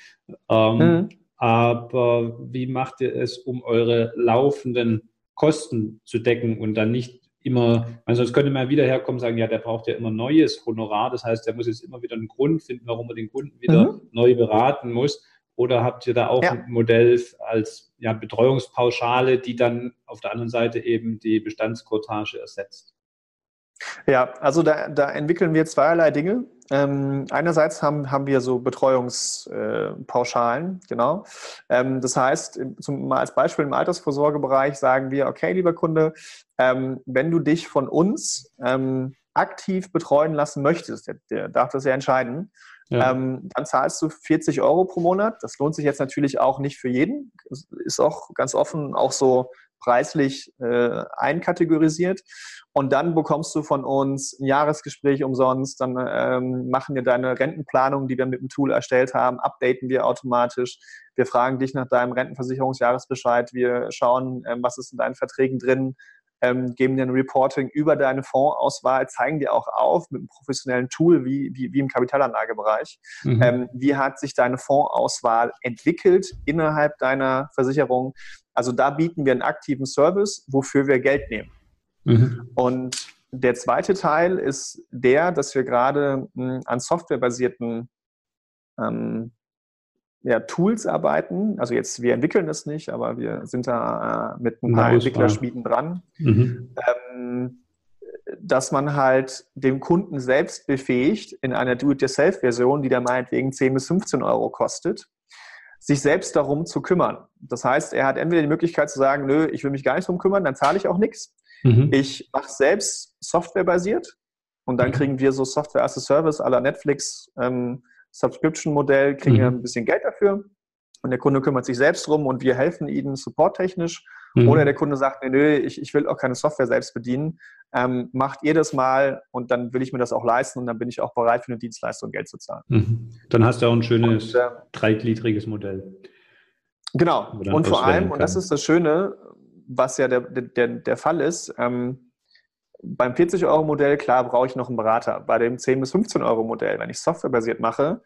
Ähm, mhm. Aber wie macht ihr es, um eure laufenden Kosten zu decken und dann nicht immer, also sonst könnte man wieder herkommen und sagen, ja, der braucht ja immer neues Honorar. Das heißt, der muss jetzt immer wieder einen Grund finden, warum er den Kunden wieder mhm. neu beraten muss. Oder habt ihr da auch ja. ein Modell als ja, Betreuungspauschale, die dann auf der anderen Seite eben die Bestandskotage ersetzt? Ja, also da, da entwickeln wir zweierlei Dinge. Ähm, einerseits haben, haben wir so Betreuungspauschalen, äh, genau. Ähm, das heißt, zum, mal als Beispiel im Altersvorsorgebereich sagen wir, okay, lieber Kunde, ähm, wenn du dich von uns ähm, aktiv betreuen lassen möchtest, der, der darf das ja entscheiden, ja. Ähm, dann zahlst du 40 Euro pro Monat. Das lohnt sich jetzt natürlich auch nicht für jeden. Das ist auch ganz offen auch so preislich äh, einkategorisiert. Und dann bekommst du von uns ein Jahresgespräch umsonst. Dann ähm, machen wir deine Rentenplanung, die wir mit dem Tool erstellt haben, updaten wir automatisch. Wir fragen dich nach deinem Rentenversicherungsjahresbescheid. Wir schauen, ähm, was ist in deinen Verträgen drin, ähm, geben dir ein Reporting über deine Fondsauswahl, zeigen dir auch auf mit einem professionellen Tool wie, wie, wie im Kapitalanlagebereich, mhm. ähm, wie hat sich deine Fondsauswahl entwickelt innerhalb deiner Versicherung. Also da bieten wir einen aktiven Service, wofür wir Geld nehmen. Mhm. Und der zweite Teil ist der, dass wir gerade hm, an softwarebasierten ähm, ja, Tools arbeiten. Also jetzt, wir entwickeln es nicht, aber wir sind da äh, mit ein paar Entwicklerschmieden dran. Mhm. Ähm, dass man halt den Kunden selbst befähigt, in einer Do-it-yourself-Version, die da meinetwegen 10 bis 15 Euro kostet, sich selbst darum zu kümmern. Das heißt, er hat entweder die Möglichkeit zu sagen, nö, ich will mich gar nicht darum kümmern, dann zahle ich auch nichts. Mhm. Ich mache selbst softwarebasiert und dann mhm. kriegen wir so Software as a Service aller Netflix ähm, Subscription-Modell, kriegen mhm. wir ein bisschen Geld dafür und der Kunde kümmert sich selbst drum und wir helfen ihnen supporttechnisch. Mhm. Oder der Kunde sagt, nee, nö, ich, ich will auch keine Software selbst bedienen. Ähm, macht ihr das mal und dann will ich mir das auch leisten und dann bin ich auch bereit, für eine Dienstleistung Geld zu zahlen. Mhm. Dann hast du auch ein schönes und, äh, dreigliedriges Modell. Genau. Und vor allem, kann. und das ist das Schöne, was ja der, der, der Fall ist, ähm, beim 40-Euro-Modell, klar, brauche ich noch einen Berater. Bei dem 10- bis 15-Euro-Modell, wenn ich softwarebasiert mache,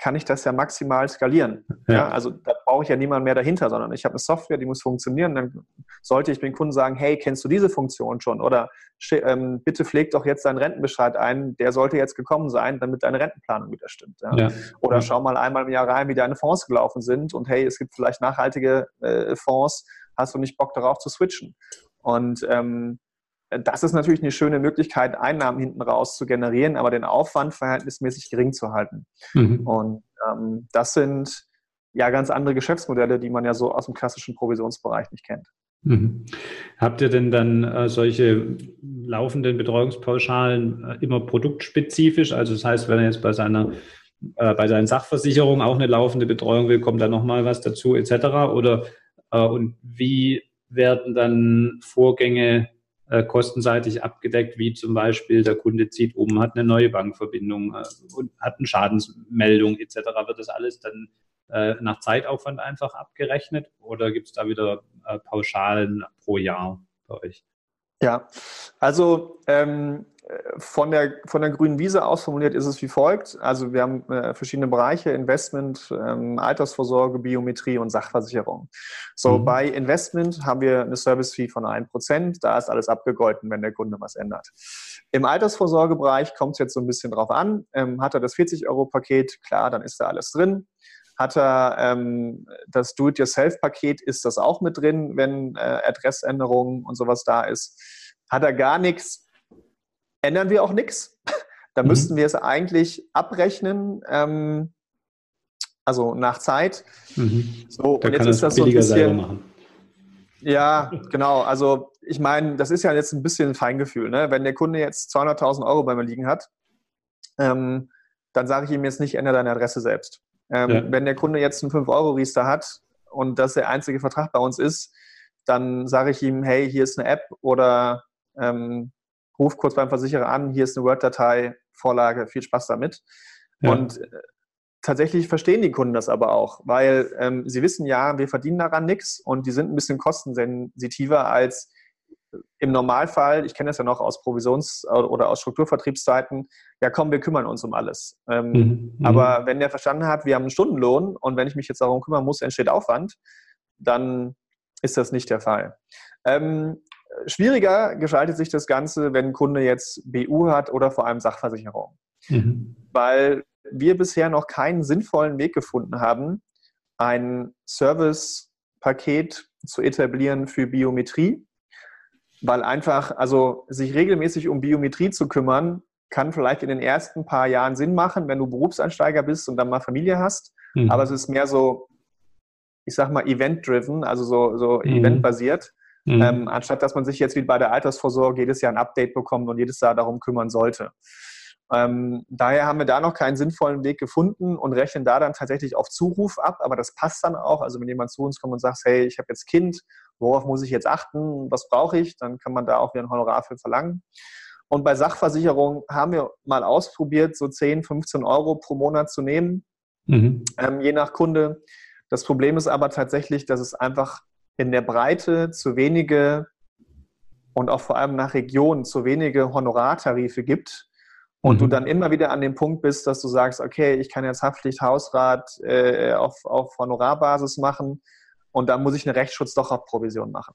kann ich das ja maximal skalieren. Ja. ja. also da brauche ich ja niemand mehr dahinter, sondern ich habe eine Software, die muss funktionieren. Dann sollte ich dem Kunden sagen, hey, kennst du diese Funktion schon? Oder ähm, bitte pfleg doch jetzt deinen Rentenbescheid ein, der sollte jetzt gekommen sein, damit deine Rentenplanung wieder stimmt. Ja? Ja. Oder schau mal einmal im Jahr rein, wie deine Fonds gelaufen sind und hey, es gibt vielleicht nachhaltige äh, Fonds, hast du nicht Bock darauf zu switchen? Und ähm, das ist natürlich eine schöne Möglichkeit, Einnahmen hinten raus zu generieren, aber den Aufwand verhältnismäßig gering zu halten. Mhm. Und ähm, das sind ja ganz andere Geschäftsmodelle, die man ja so aus dem klassischen Provisionsbereich nicht kennt. Mhm. Habt ihr denn dann äh, solche laufenden Betreuungspauschalen äh, immer produktspezifisch? Also das heißt, wenn er jetzt bei seiner äh, bei seinen Sachversicherungen auch eine laufende Betreuung will, kommt da nochmal was dazu etc. Oder äh, und wie werden dann Vorgänge äh, kostenseitig abgedeckt, wie zum Beispiel der Kunde zieht um, hat eine neue Bankverbindung äh, und hat eine Schadensmeldung etc. Wird das alles dann äh, nach Zeitaufwand einfach abgerechnet oder gibt es da wieder Pauschalen pro Jahr bei euch? Ja, also ähm, von der, von der grünen Wiese aus formuliert ist es wie folgt. Also wir haben äh, verschiedene Bereiche, Investment, ähm, Altersvorsorge, Biometrie und Sachversicherung. So, mhm. bei Investment haben wir eine Service-Fee von 1%. Da ist alles abgegolten, wenn der Kunde was ändert. Im Altersvorsorgebereich kommt es jetzt so ein bisschen drauf an. Ähm, hat er das 40-Euro-Paket, klar, dann ist da alles drin. Hat er ähm, das Do-it-yourself-Paket, ist das auch mit drin, wenn äh, Adressänderungen und sowas da ist. Hat er gar nichts, ändern wir auch nichts. Da mhm. müssten wir es eigentlich abrechnen, ähm, also nach Zeit. Mhm. So, da und jetzt ist das so ein bisschen. Ja, genau. Also ich meine, das ist ja jetzt ein bisschen ein Feingefühl. Ne? Wenn der Kunde jetzt 200.000 Euro bei mir liegen hat, ähm, dann sage ich ihm jetzt nicht, ändere deine Adresse selbst. Ähm, ja. Wenn der Kunde jetzt einen 5-Euro-Riester hat und das der einzige Vertrag bei uns ist, dann sage ich ihm, hey, hier ist eine App oder ähm, ruf kurz beim Versicherer an, hier ist eine Word-Datei, Vorlage, viel Spaß damit. Ja. Und äh, tatsächlich verstehen die Kunden das aber auch, weil ähm, sie wissen ja, wir verdienen daran nichts und die sind ein bisschen kostensensitiver als im Normalfall, ich kenne das ja noch aus Provisions- oder aus Strukturvertriebszeiten, ja komm, wir kümmern uns um alles. Ähm, mhm, mhm. aber wenn der verstanden hat, wir haben einen Stundenlohn und wenn ich mich jetzt darum kümmern muss, entsteht Aufwand, dann ist das nicht der Fall. Ähm, Schwieriger gestaltet sich das Ganze, wenn ein Kunde jetzt BU hat oder vor allem Sachversicherung. Mhm. Weil wir bisher noch keinen sinnvollen Weg gefunden haben, ein Service-Paket zu etablieren für Biometrie, weil einfach, also sich regelmäßig um Biometrie zu kümmern, kann vielleicht in den ersten paar Jahren Sinn machen, wenn du Berufseinsteiger bist und dann mal Familie hast. Mhm. Aber es ist mehr so, ich sag mal, event-driven, also so, so mhm. eventbasiert. Mhm. Ähm, anstatt dass man sich jetzt wie bei der Altersvorsorge jedes Jahr ein Update bekommt und jedes Jahr darum kümmern sollte. Ähm, daher haben wir da noch keinen sinnvollen Weg gefunden und rechnen da dann tatsächlich auf Zuruf ab, aber das passt dann auch. Also wenn jemand zu uns kommt und sagt, hey, ich habe jetzt Kind, worauf muss ich jetzt achten, was brauche ich, dann kann man da auch wieder ein Honorar für verlangen. Und bei Sachversicherung haben wir mal ausprobiert, so 10, 15 Euro pro Monat zu nehmen, mhm. ähm, je nach Kunde. Das Problem ist aber tatsächlich, dass es einfach in der Breite zu wenige und auch vor allem nach Regionen zu wenige Honorartarife gibt und mhm. du dann immer wieder an dem Punkt bist, dass du sagst, okay, ich kann jetzt Haftpflicht, Hausrat äh, auf, auf Honorarbasis machen und dann muss ich eine Rechtsschutz doch auf Provision machen.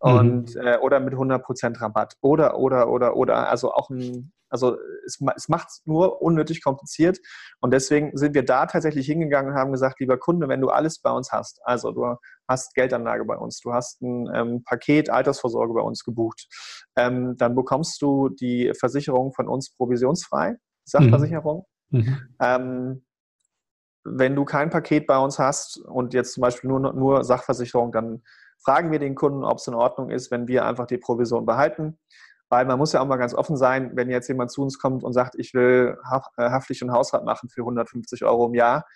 Und mhm. äh, oder mit 100% Rabatt oder oder oder oder also auch ein also es, es macht es nur unnötig kompliziert und deswegen sind wir da tatsächlich hingegangen und haben gesagt, lieber Kunde, wenn du alles bei uns hast, also du hast Geldanlage bei uns, du hast ein ähm, Paket Altersvorsorge bei uns gebucht, ähm, dann bekommst du die Versicherung von uns provisionsfrei, Sachversicherung. Mhm. Mhm. Ähm, wenn du kein Paket bei uns hast und jetzt zum Beispiel nur, nur Sachversicherung, dann fragen wir den Kunden, ob es in Ordnung ist, wenn wir einfach die Provision behalten. Weil man muss ja auch mal ganz offen sein, wenn jetzt jemand zu uns kommt und sagt, ich will äh, Haftpflicht und Hausrat machen für 150 Euro im Jahr,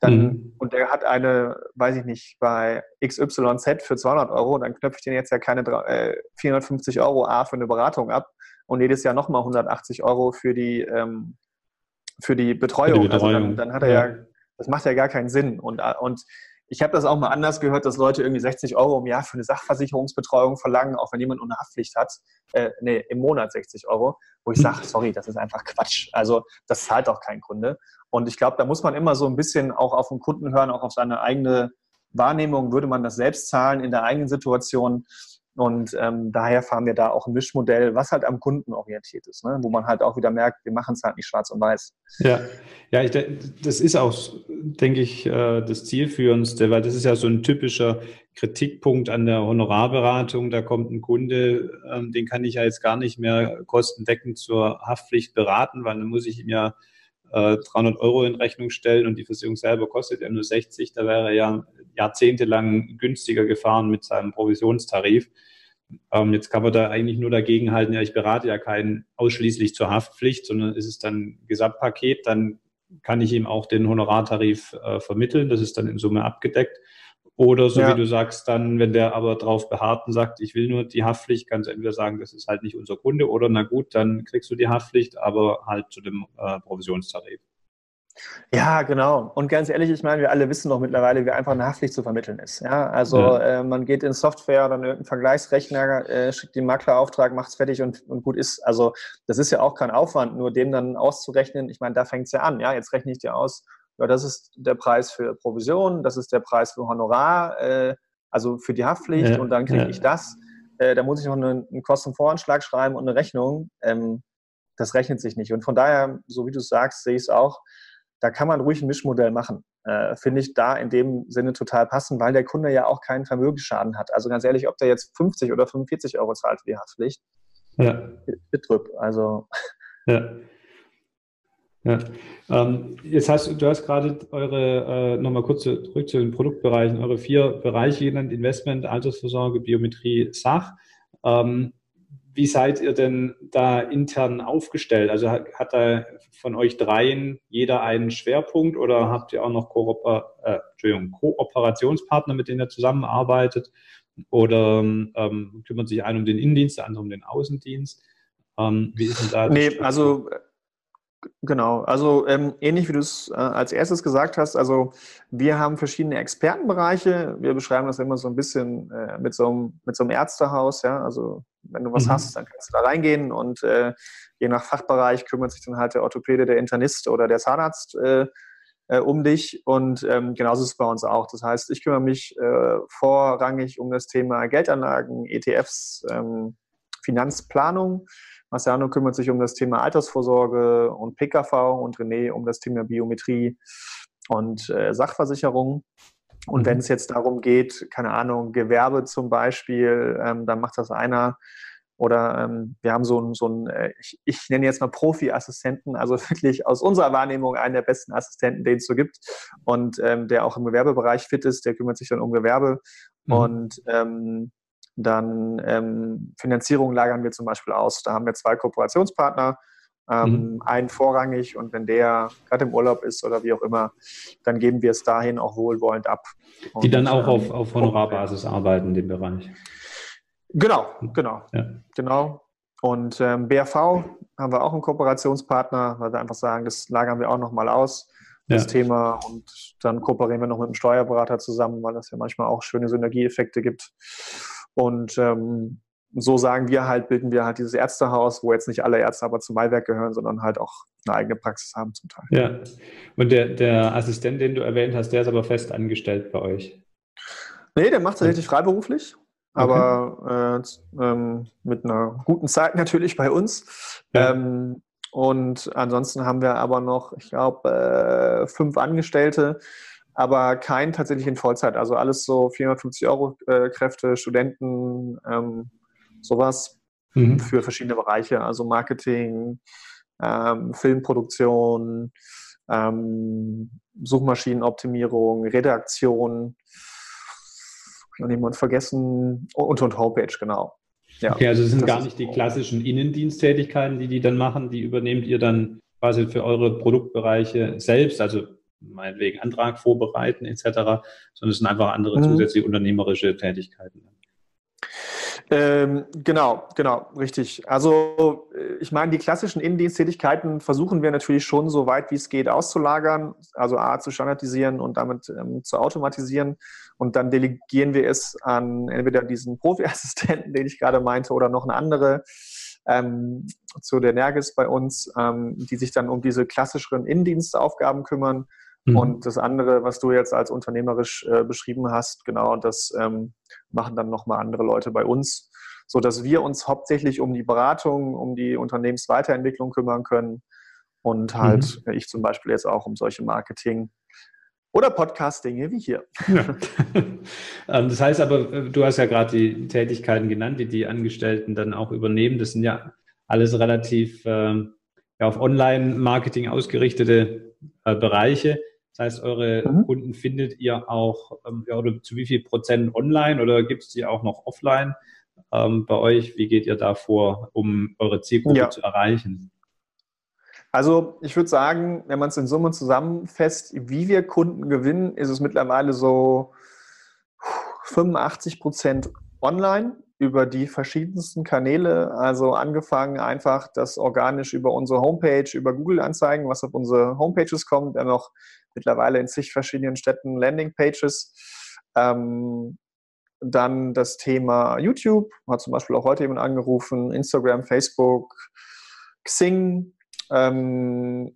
dann, mhm. und der hat eine, weiß ich nicht, bei XYZ für 200 Euro, dann knöpfe ich den jetzt ja keine äh, 450 Euro A für eine Beratung ab und jedes Jahr nochmal 180 Euro für die, ähm, für die Betreuung. Für die Betreuung. Also dann, dann, hat er ja, das macht ja gar keinen Sinn. Und, äh, und ich habe das auch mal anders gehört, dass Leute irgendwie 60 Euro im Jahr für eine Sachversicherungsbetreuung verlangen, auch wenn jemand eine Haftpflicht hat. Äh, nee, im Monat 60 Euro, wo ich sage, sorry, das ist einfach Quatsch. Also das zahlt auch kein Kunde. Und ich glaube, da muss man immer so ein bisschen auch auf den Kunden hören, auch auf seine eigene Wahrnehmung. Würde man das selbst zahlen in der eigenen Situation? Und ähm, daher fahren wir da auch ein Mischmodell, was halt am Kunden orientiert ist, ne? wo man halt auch wieder merkt, wir machen es halt nicht schwarz und weiß. Ja, ja ich, das ist auch, denke ich, äh, das Zielführendste, weil das ist ja so ein typischer Kritikpunkt an der Honorarberatung. Da kommt ein Kunde, ähm, den kann ich ja jetzt gar nicht mehr kostendeckend zur Haftpflicht beraten, weil dann muss ich ihm ja 300 äh, Euro in Rechnung stellen und die Versicherung selber kostet ja nur 60. Da wäre er ja jahrzehntelang günstiger gefahren mit seinem Provisionstarif. Ähm, jetzt kann man da eigentlich nur dagegen halten, ja, ich berate ja keinen ausschließlich zur Haftpflicht, sondern ist es dann Gesamtpaket, dann kann ich ihm auch den Honorartarif äh, vermitteln, das ist dann in Summe abgedeckt. Oder so ja. wie du sagst, dann, wenn der aber darauf beharrt und sagt, ich will nur die Haftpflicht, kannst du entweder sagen, das ist halt nicht unser Kunde, oder na gut, dann kriegst du die Haftpflicht, aber halt zu dem äh, Provisionstarif. Ja, genau. Und ganz ehrlich, ich meine, wir alle wissen doch mittlerweile, wie einfach eine Haftpflicht zu vermitteln ist. Ja, also ja. Äh, man geht in Software, dann irgendeinen Vergleichsrechner, äh, schickt den Maklerauftrag, macht es fertig und, und gut ist. Also das ist ja auch kein Aufwand, nur dem dann auszurechnen. Ich meine, da fängt es ja an. Ja, jetzt rechne ich dir aus, ja, das ist der Preis für Provision, das ist der Preis für Honorar, äh, also für die Haftpflicht ja. und dann kriege ja. ich das. Äh, da muss ich noch einen, einen Kostenvoranschlag schreiben und eine Rechnung. Ähm, das rechnet sich nicht. Und von daher, so wie du es sagst, sehe ich es auch da kann man ruhig ein Mischmodell machen. Äh, Finde ich da in dem Sinne total passend, weil der Kunde ja auch keinen Vermögensschaden hat. Also ganz ehrlich, ob der jetzt 50 oder 45 Euro zahlt für die Haftpflicht, ja. betrüb. Also. Ja. Ja. Ähm, jetzt hast du hast gerade eure, äh, nochmal kurz zurück zu den Produktbereichen, eure vier Bereiche genannt, Investment, Altersvorsorge, Biometrie, Sach. Ähm, wie seid ihr denn da intern aufgestellt? Also hat, hat da von euch dreien jeder einen Schwerpunkt oder habt ihr auch noch Kooper äh, Kooperationspartner, mit denen ihr zusammenarbeitet? Oder ähm, kümmert sich einer um den Innendienst, der andere um den Außendienst? Ähm, wie ist denn da? Nee, also Genau, also ähm, ähnlich wie du es äh, als erstes gesagt hast, also wir haben verschiedene Expertenbereiche. Wir beschreiben das immer so ein bisschen äh, mit, so einem, mit so einem Ärztehaus, ja. Also wenn du was mhm. hast, dann kannst du da reingehen und äh, je nach Fachbereich kümmert sich dann halt der Orthopäde, der Internist oder der Zahnarzt äh, äh, um dich. Und ähm, genauso ist es bei uns auch. Das heißt, ich kümmere mich äh, vorrangig um das Thema Geldanlagen, ETFs, ähm, Finanzplanung. Marciano kümmert sich um das Thema Altersvorsorge und PKV und René um das Thema Biometrie und äh, Sachversicherung. Und wenn mhm. es jetzt darum geht, keine Ahnung, Gewerbe zum Beispiel, ähm, dann macht das einer. Oder ähm, wir haben so einen, so einen äh, ich, ich, nenne jetzt mal Profi-Assistenten, also wirklich aus unserer Wahrnehmung einen der besten Assistenten, den es so gibt. Und ähm, der auch im Gewerbebereich fit ist, der kümmert sich dann um Gewerbe. Mhm. Und ähm, dann ähm, Finanzierung lagern wir zum Beispiel aus. Da haben wir zwei Kooperationspartner, ähm, mhm. einen vorrangig und wenn der gerade im Urlaub ist oder wie auch immer, dann geben wir es dahin auch wohlwollend ab. Und, Die dann auch ähm, auf, auf Honorarbasis arbeiten in dem Bereich. Genau, genau, ja. genau. Und ähm, BRV haben wir auch einen Kooperationspartner, weil wir einfach sagen, das lagern wir auch nochmal aus, das ja. Thema. Und dann kooperieren wir noch mit einem Steuerberater zusammen, weil das ja manchmal auch schöne Synergieeffekte gibt. Und ähm, so sagen wir halt, bilden wir halt dieses Ärztehaus, wo jetzt nicht alle Ärzte aber zum Maiwerk gehören, sondern halt auch eine eigene Praxis haben zum Teil. Ja. Und der, der Assistent, den du erwähnt hast, der ist aber fest angestellt bei euch. Nee, der macht tatsächlich freiberuflich. aber äh, ähm, mit einer guten Zeit natürlich bei uns. Ja. Ähm, und ansonsten haben wir aber noch, ich glaube, äh, fünf Angestellte, aber kein tatsächlich in Vollzeit. Also alles so 450 Euro äh, Kräfte, Studenten, ähm, sowas mhm. für verschiedene Bereiche, also Marketing, ähm, Filmproduktion, ähm, Suchmaschinenoptimierung, Redaktion, noch jemand vergessen und, und Homepage, genau. Ja, okay, also es sind gar nicht die klassischen Innendiensttätigkeiten, die die dann machen, die übernehmt ihr dann quasi für eure Produktbereiche selbst, also meinetwegen Antrag vorbereiten etc., sondern es sind einfach andere mhm. zusätzliche unternehmerische Tätigkeiten. Ähm, genau, genau, richtig. Also äh, ich meine, die klassischen Innendiensttätigkeiten versuchen wir natürlich schon so weit wie es geht auszulagern, also A zu standardisieren und damit ähm, zu automatisieren. Und dann delegieren wir es an entweder diesen Profi-Assistenten, den ich gerade meinte, oder noch eine andere ähm, zu der Nergis bei uns, ähm, die sich dann um diese klassischeren Innendienstaufgaben kümmern. Mhm. Und das andere, was du jetzt als unternehmerisch äh, beschrieben hast, genau, das ähm, machen dann nochmal andere Leute bei uns, sodass wir uns hauptsächlich um die Beratung, um die Unternehmensweiterentwicklung kümmern können und halt mhm. ich zum Beispiel jetzt auch um solche Marketing- oder Podcast-Dinge wie hier. Ja. Ähm, das heißt aber, äh, du hast ja gerade die Tätigkeiten genannt, die die Angestellten dann auch übernehmen. Das sind ja alles relativ äh, ja, auf Online-Marketing ausgerichtete äh, Bereiche. Das heißt, eure mhm. Kunden findet ihr auch, ähm, ja, oder zu wie viel Prozent online oder gibt es die auch noch offline ähm, bei euch? Wie geht ihr da vor, um eure Zielgruppe ja. zu erreichen? Also ich würde sagen, wenn man es in Summe zusammenfasst, wie wir Kunden gewinnen, ist es mittlerweile so 85 Prozent online über die verschiedensten Kanäle, also angefangen einfach das organisch über unsere Homepage, über Google-Anzeigen, was auf unsere Homepages kommt. Haben auch mittlerweile in zig verschiedenen Städten Landingpages. Ähm, dann das Thema YouTube, hat zum Beispiel auch heute jemand angerufen, Instagram, Facebook, Xing. Ähm,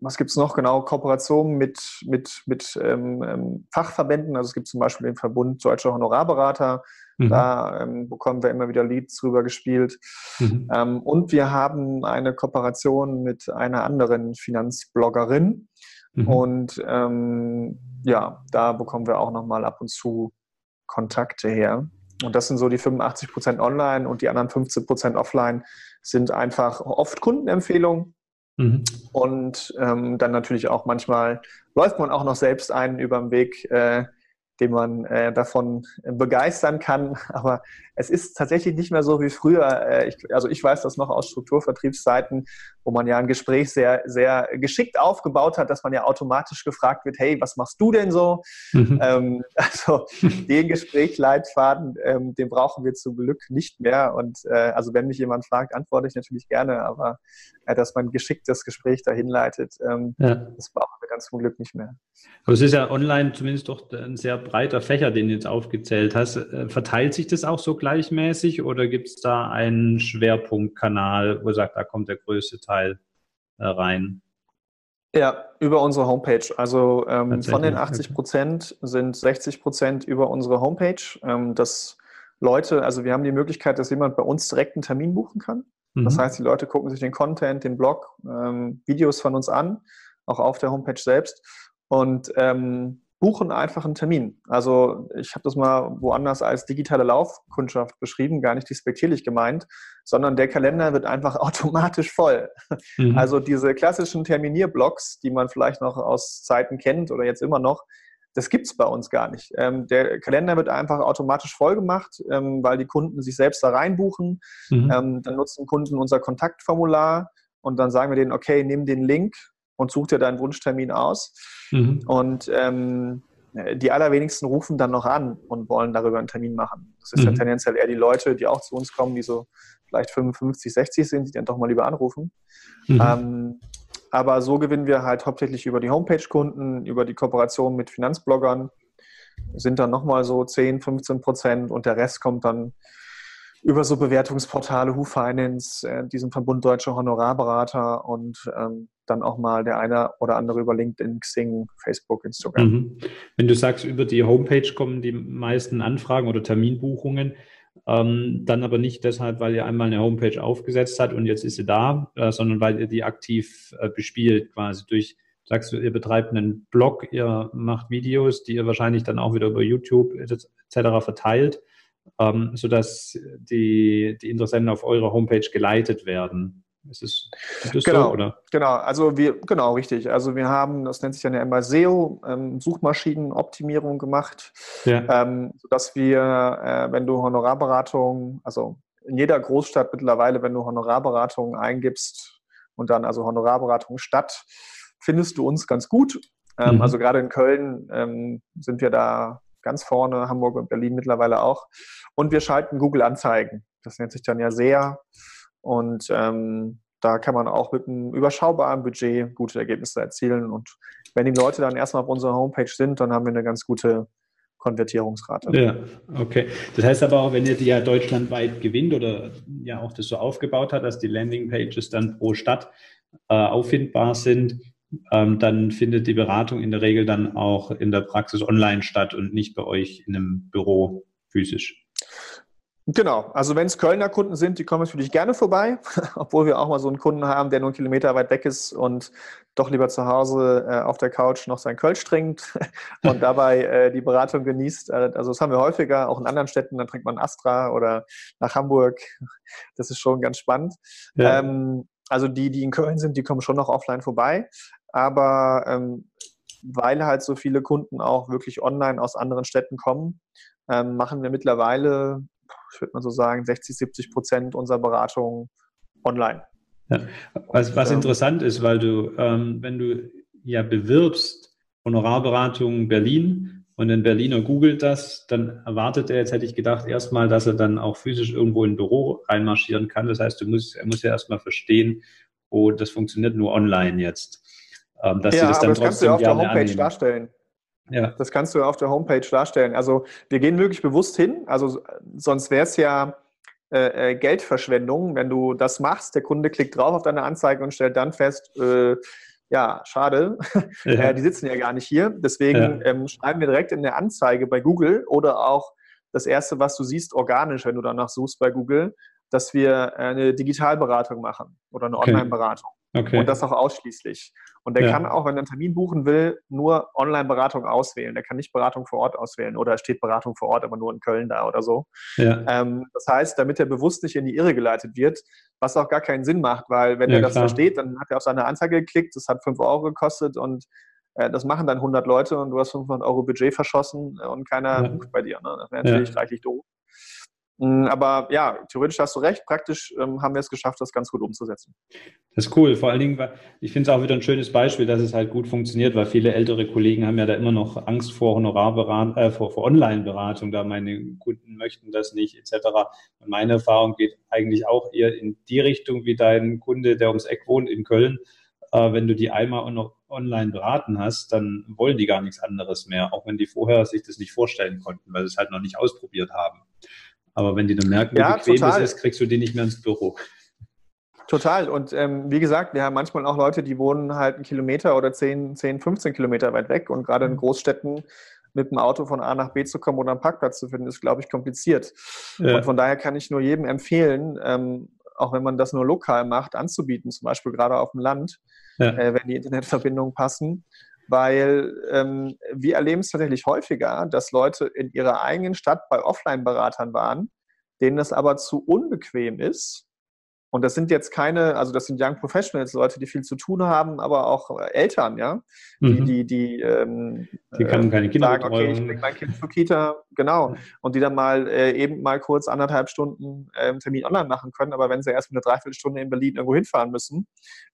was gibt es noch? Genau, Kooperationen mit, mit, mit ähm, ähm, Fachverbänden. Also es gibt zum Beispiel den Verbund Deutscher Honorarberater. Mhm. Da ähm, bekommen wir immer wieder Leads drüber gespielt. Mhm. Ähm, und wir haben eine Kooperation mit einer anderen Finanzbloggerin. Mhm. Und ähm, ja, da bekommen wir auch nochmal ab und zu Kontakte her. Und das sind so die 85 Prozent online und die anderen 15 Prozent offline sind einfach oft Kundenempfehlungen. Mhm. Und ähm, dann natürlich auch manchmal läuft man auch noch selbst einen über den Weg, äh, den man äh, davon begeistern kann. Aber es ist tatsächlich nicht mehr so wie früher. Äh, ich, also ich weiß das noch aus Strukturvertriebszeiten, wo man ja ein Gespräch sehr, sehr geschickt aufgebaut hat, dass man ja automatisch gefragt wird, hey, was machst du denn so? Mhm. Ähm, also den Gesprächsleitfaden, ähm, den brauchen wir zum Glück nicht mehr. Und äh, also wenn mich jemand fragt, antworte ich natürlich gerne, aber äh, dass man geschickt das Gespräch dahin leitet, ähm, ja. das brauchen wir ganz zum Glück nicht mehr. Aber es ist ja online zumindest doch ein sehr breiter Fächer, den du jetzt aufgezählt hast. Äh, verteilt sich das auch so gleichmäßig oder gibt es da einen Schwerpunktkanal, wo ihr sagt, da kommt der größte Teil äh, rein? Ja, über unsere Homepage. Also ähm, von den 80 Prozent sind 60 Prozent über unsere Homepage. Ähm, dass Leute, also wir haben die Möglichkeit, dass jemand bei uns direkt einen Termin buchen kann. Mhm. Das heißt, die Leute gucken sich den Content, den Blog, ähm, Videos von uns an, auch auf der Homepage selbst. Und ähm, buchen einfach einen Termin. Also ich habe das mal woanders als digitale Laufkundschaft beschrieben, gar nicht despektierlich gemeint, sondern der Kalender wird einfach automatisch voll. Mhm. Also diese klassischen Terminierblocks, die man vielleicht noch aus Zeiten kennt oder jetzt immer noch, das gibt es bei uns gar nicht. Ähm, der Kalender wird einfach automatisch voll gemacht, ähm, weil die Kunden sich selbst da reinbuchen. Mhm. Ähm, dann nutzen Kunden unser Kontaktformular und dann sagen wir denen, okay, nimm den Link und such dir deinen Wunschtermin aus. Mhm. Und ähm, die allerwenigsten rufen dann noch an und wollen darüber einen Termin machen. Das ist mhm. ja tendenziell eher die Leute, die auch zu uns kommen, die so vielleicht 55, 60 sind, die dann doch mal lieber anrufen. Mhm. Ähm, aber so gewinnen wir halt hauptsächlich über die Homepage-Kunden, über die Kooperation mit Finanzbloggern, sind dann nochmal so 10, 15 Prozent und der Rest kommt dann über so Bewertungsportale, Who Finance, äh, diesen Verbund Deutscher Honorarberater und ähm, dann auch mal der eine oder andere über LinkedIn, Xing, Facebook, Instagram. Mhm. Wenn du sagst, über die Homepage kommen die meisten Anfragen oder Terminbuchungen, ähm, dann aber nicht deshalb, weil ihr einmal eine Homepage aufgesetzt habt und jetzt ist sie da, äh, sondern weil ihr die aktiv äh, bespielt, quasi durch, sagst du, ihr betreibt einen Blog, ihr macht Videos, die ihr wahrscheinlich dann auch wieder über YouTube etc. verteilt, ähm, sodass die, die Interessenten auf eure Homepage geleitet werden. Ist es, ist es genau, so, oder? Genau, also wir, genau, richtig. Also wir haben, das nennt sich dann ja immer SEO, ähm, Suchmaschinenoptimierung gemacht, ja. ähm, sodass wir, äh, wenn du Honorarberatung, also in jeder Großstadt mittlerweile, wenn du Honorarberatung eingibst und dann also Honorarberatung statt, findest du uns ganz gut. Ähm, mhm. Also gerade in Köln ähm, sind wir da ganz vorne, Hamburg und Berlin mittlerweile auch. Und wir schalten Google Anzeigen. Das nennt sich dann ja sehr und ähm, da kann man auch mit einem überschaubaren Budget gute Ergebnisse erzielen. Und wenn die Leute dann erstmal auf unserer Homepage sind, dann haben wir eine ganz gute Konvertierungsrate. Ja, okay. Das heißt aber auch, wenn ihr die ja deutschlandweit gewinnt oder ja auch das so aufgebaut hat, dass die Landingpages dann pro Stadt äh, auffindbar sind, ähm, dann findet die Beratung in der Regel dann auch in der Praxis online statt und nicht bei euch in einem Büro physisch. Genau, also wenn es Kölner Kunden sind, die kommen natürlich gerne vorbei, obwohl wir auch mal so einen Kunden haben, der nur einen Kilometer weit weg ist und doch lieber zu Hause äh, auf der Couch noch sein Kölsch trinkt und dabei äh, die Beratung genießt. Äh, also das haben wir häufiger, auch in anderen Städten, dann trinkt man Astra oder nach Hamburg. Das ist schon ganz spannend. Ja. Ähm, also die, die in Köln sind, die kommen schon noch offline vorbei, aber ähm, weil halt so viele Kunden auch wirklich online aus anderen Städten kommen, ähm, machen wir mittlerweile ich würde mal so sagen, 60, 70 Prozent unserer Beratungen online. Ja. Was, was interessant ist, weil du, ähm, wenn du ja bewirbst, Honorarberatung Berlin und ein Berliner googelt das, dann erwartet er, jetzt hätte ich gedacht, erstmal, dass er dann auch physisch irgendwo in ein Büro reinmarschieren kann. Das heißt, du musst, er muss ja erstmal verstehen, oh, das funktioniert nur online jetzt. Ähm, dass ja, sie das dann aber das kannst du ja auf der Homepage annehmen. darstellen. Ja. Das kannst du auf der Homepage darstellen. Also wir gehen wirklich bewusst hin. Also sonst wäre es ja äh, äh, Geldverschwendung, wenn du das machst. Der Kunde klickt drauf auf deine Anzeige und stellt dann fest, äh, ja, schade, ja. Äh, die sitzen ja gar nicht hier. Deswegen ja. ähm, schreiben wir direkt in der Anzeige bei Google oder auch das erste, was du siehst, organisch, wenn du danach suchst bei Google, dass wir eine Digitalberatung machen oder eine. Online-Beratung. Okay. Und das auch ausschließlich. Und der ja. kann auch, wenn er einen Termin buchen will, nur Online-Beratung auswählen. Der kann nicht Beratung vor Ort auswählen oder steht Beratung vor Ort, aber nur in Köln da oder so. Ja. Ähm, das heißt, damit er bewusst nicht in die Irre geleitet wird, was auch gar keinen Sinn macht, weil wenn ja, er das klar. versteht, dann hat er auf seine Anzeige geklickt, das hat 5 Euro gekostet und äh, das machen dann 100 Leute und du hast 500 Euro Budget verschossen und keiner bucht bei dir. Ne? Das wäre natürlich reichlich doof. Mm, aber ja, theoretisch hast du recht. Praktisch ähm, haben wir es geschafft, das ganz gut umzusetzen. Das ist cool. Vor allen Dingen, ich finde es auch wieder ein schönes Beispiel, dass es halt gut funktioniert, weil viele ältere Kollegen haben ja da immer noch Angst vor Honorarberatung, äh, vor, vor Online-Beratung, da meine Kunden möchten das nicht, etc. Und meine Erfahrung geht eigentlich auch eher in die Richtung wie dein Kunde, der ums Eck wohnt in Köln. Äh, wenn du die einmal noch online beraten hast, dann wollen die gar nichts anderes mehr, auch wenn die vorher sich das nicht vorstellen konnten, weil sie es halt noch nicht ausprobiert haben. Aber wenn die dann merken, wie ja, bequem total. es ist, kriegst du die nicht mehr ins Büro. Total. Und ähm, wie gesagt, wir haben manchmal auch Leute, die wohnen halt einen Kilometer oder 10, 10, 15 Kilometer weit weg. Und gerade in mhm. Großstädten mit dem Auto von A nach B zu kommen oder einen Parkplatz zu finden, ist, glaube ich, kompliziert. Ja. Und von daher kann ich nur jedem empfehlen, ähm, auch wenn man das nur lokal macht, anzubieten, zum Beispiel gerade auf dem Land, ja. äh, wenn die Internetverbindungen passen weil ähm, wir erleben es tatsächlich häufiger, dass Leute in ihrer eigenen Stadt bei Offline-Beratern waren, denen das aber zu unbequem ist, und das sind jetzt keine, also das sind Young Professionals, Leute, die viel zu tun haben, aber auch Eltern, ja, die, mhm. die, die, ähm, die können keine Kinder sagen, okay, ich bringe mein Kind zur Kita, genau, und die dann mal äh, eben mal kurz anderthalb Stunden ähm, Termin online machen können, aber wenn sie erst eine Dreiviertelstunde in Berlin irgendwo hinfahren müssen,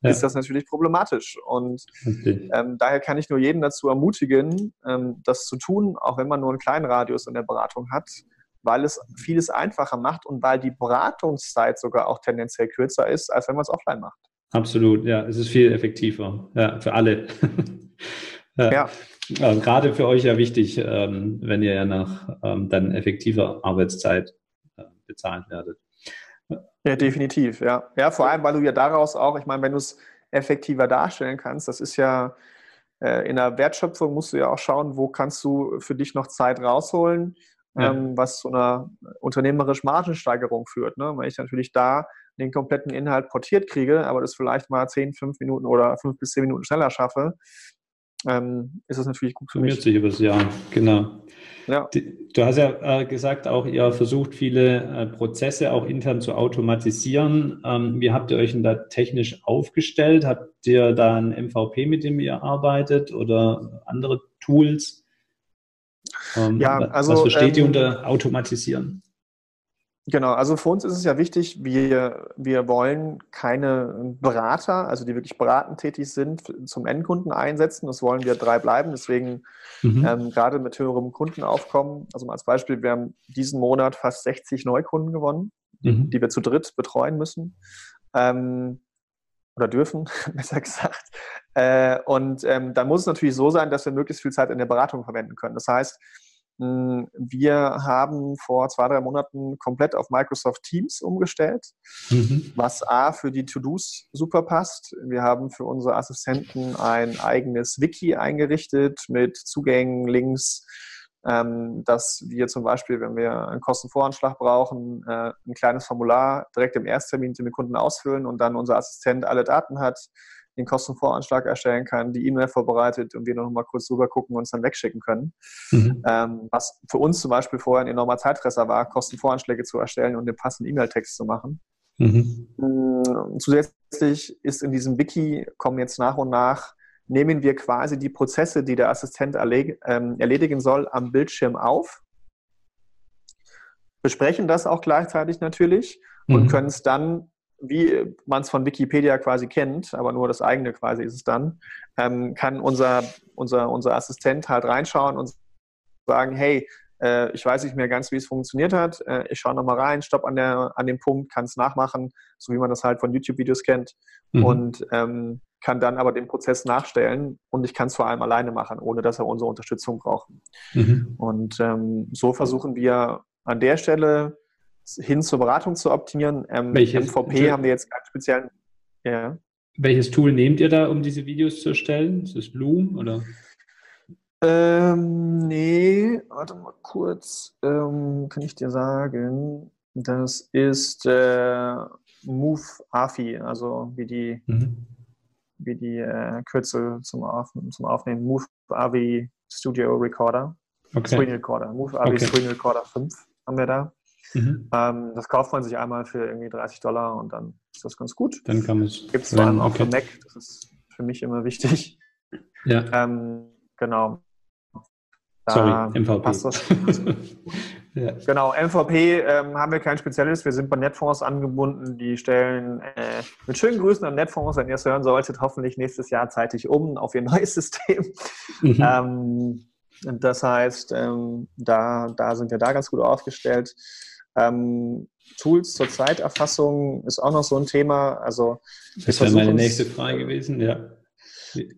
ja. ist das natürlich problematisch. Und okay. ähm, daher kann ich nur jeden dazu ermutigen, ähm, das zu tun, auch wenn man nur einen kleinen Radius in der Beratung hat weil es vieles einfacher macht und weil die Beratungszeit sogar auch tendenziell kürzer ist, als wenn man es offline macht. Absolut, ja, es ist viel effektiver, ja, für alle. ja. ja. ja. Gerade für euch ja wichtig, ähm, wenn ihr ja nach ähm, dann effektiver Arbeitszeit äh, bezahlt werdet. Ja, definitiv, ja. Ja, vor allem, weil du ja daraus auch, ich meine, wenn du es effektiver darstellen kannst. Das ist ja äh, in der Wertschöpfung musst du ja auch schauen, wo kannst du für dich noch Zeit rausholen, ja. ähm, was zu einer unternehmerischen Margensteigerung führt. Ne? Weil ich natürlich da den kompletten Inhalt portiert kriege, aber das vielleicht mal 10, 5 Minuten oder 5 bis 10 Minuten schneller schaffe, ähm, ist das natürlich gut für mich. sich über das Jahr, genau. Ja. Du hast ja äh, gesagt, auch ihr versucht viele äh, Prozesse auch intern zu automatisieren. Ähm, wie habt ihr euch denn da technisch aufgestellt? Habt ihr da ein MVP, mit dem ihr arbeitet oder andere Tools? Ähm, ja, also, was versteht ähm, ihr unter automatisieren? Genau, also für uns ist es ja wichtig, wir, wir wollen keine Berater, also die wirklich beratend tätig sind, zum Endkunden einsetzen. Das wollen wir drei bleiben. Deswegen mhm. ähm, gerade mit höherem Kundenaufkommen, also mal als Beispiel, wir haben diesen Monat fast 60 Neukunden gewonnen, mhm. die wir zu dritt betreuen müssen. Ähm, oder dürfen, besser gesagt. Äh, und ähm, dann muss es natürlich so sein, dass wir möglichst viel Zeit in der Beratung verwenden können. Das heißt, hm, wir haben vor zwei, drei Monaten komplett auf Microsoft Teams umgestellt, mhm. was A für die To-Dos super passt. Wir haben für unsere Assistenten ein eigenes Wiki eingerichtet mit Zugängen, Links, dass wir zum Beispiel, wenn wir einen Kostenvoranschlag brauchen, äh, ein kleines Formular direkt im Ersttermin mit dem Kunden ausfüllen und dann unser Assistent alle Daten hat, den Kostenvoranschlag erstellen kann, die E-Mail vorbereitet und wir noch mal kurz drüber gucken und uns dann wegschicken können. Mhm. Ähm, was für uns zum Beispiel vorher ein enormer Zeitfresser war, Kostenvoranschläge zu erstellen und den passenden E-Mail-Text zu machen. Mhm. Ähm, zusätzlich ist in diesem Wiki, kommen jetzt nach und nach, nehmen wir quasi die Prozesse, die der Assistent ähm, erledigen soll, am Bildschirm auf, besprechen das auch gleichzeitig natürlich und mhm. können es dann wie man es von Wikipedia quasi kennt, aber nur das eigene quasi ist es dann, ähm, kann unser, unser, unser Assistent halt reinschauen und sagen, hey, äh, ich weiß nicht mehr ganz, wie es funktioniert hat, äh, ich schaue nochmal rein, stopp an, der, an dem Punkt, kann es nachmachen, so wie man das halt von YouTube-Videos kennt mhm. und ähm, kann dann aber den Prozess nachstellen und ich kann es vor allem alleine machen, ohne dass er unsere Unterstützung braucht. Mhm. Und ähm, so versuchen wir an der Stelle hin zur Beratung zu optimieren. Ähm, Welches, MVP haben wir jetzt ganz speziell. Ja. Welches Tool nehmt ihr da, um diese Videos zu erstellen? Ist das Bloom oder? Ähm, nee, warte mal kurz. Ähm, kann ich dir sagen? Das ist äh, Move AFI, also wie die, mhm. Wie die äh, Kürzel zum, Auf, zum Aufnehmen. Move AVI Studio Recorder. Okay. Screen Recorder. Move AVI okay. Screen Recorder 5 haben wir da. Mhm. Ähm, das kauft man sich einmal für irgendwie 30 Dollar und dann ist das ganz gut. Dann kann man es. Gibt es vor allem auch okay. für Mac, das ist für mich immer wichtig. Ja. Ähm, genau. Da Sorry, MVP. Passt das. ja. Genau, MVP ähm, haben wir kein spezielles. Wir sind bei Netfonds angebunden. Die stellen äh, mit schönen Grüßen an Netfonds, wenn ihr es hören solltet, hoffentlich nächstes Jahr zeitig um auf ihr neues System. Mhm. Ähm, das heißt, ähm, da, da sind wir da ganz gut aufgestellt. Ähm, Tools zur Zeiterfassung ist auch noch so ein Thema. Also das wäre meine nächste Frage gewesen, ja.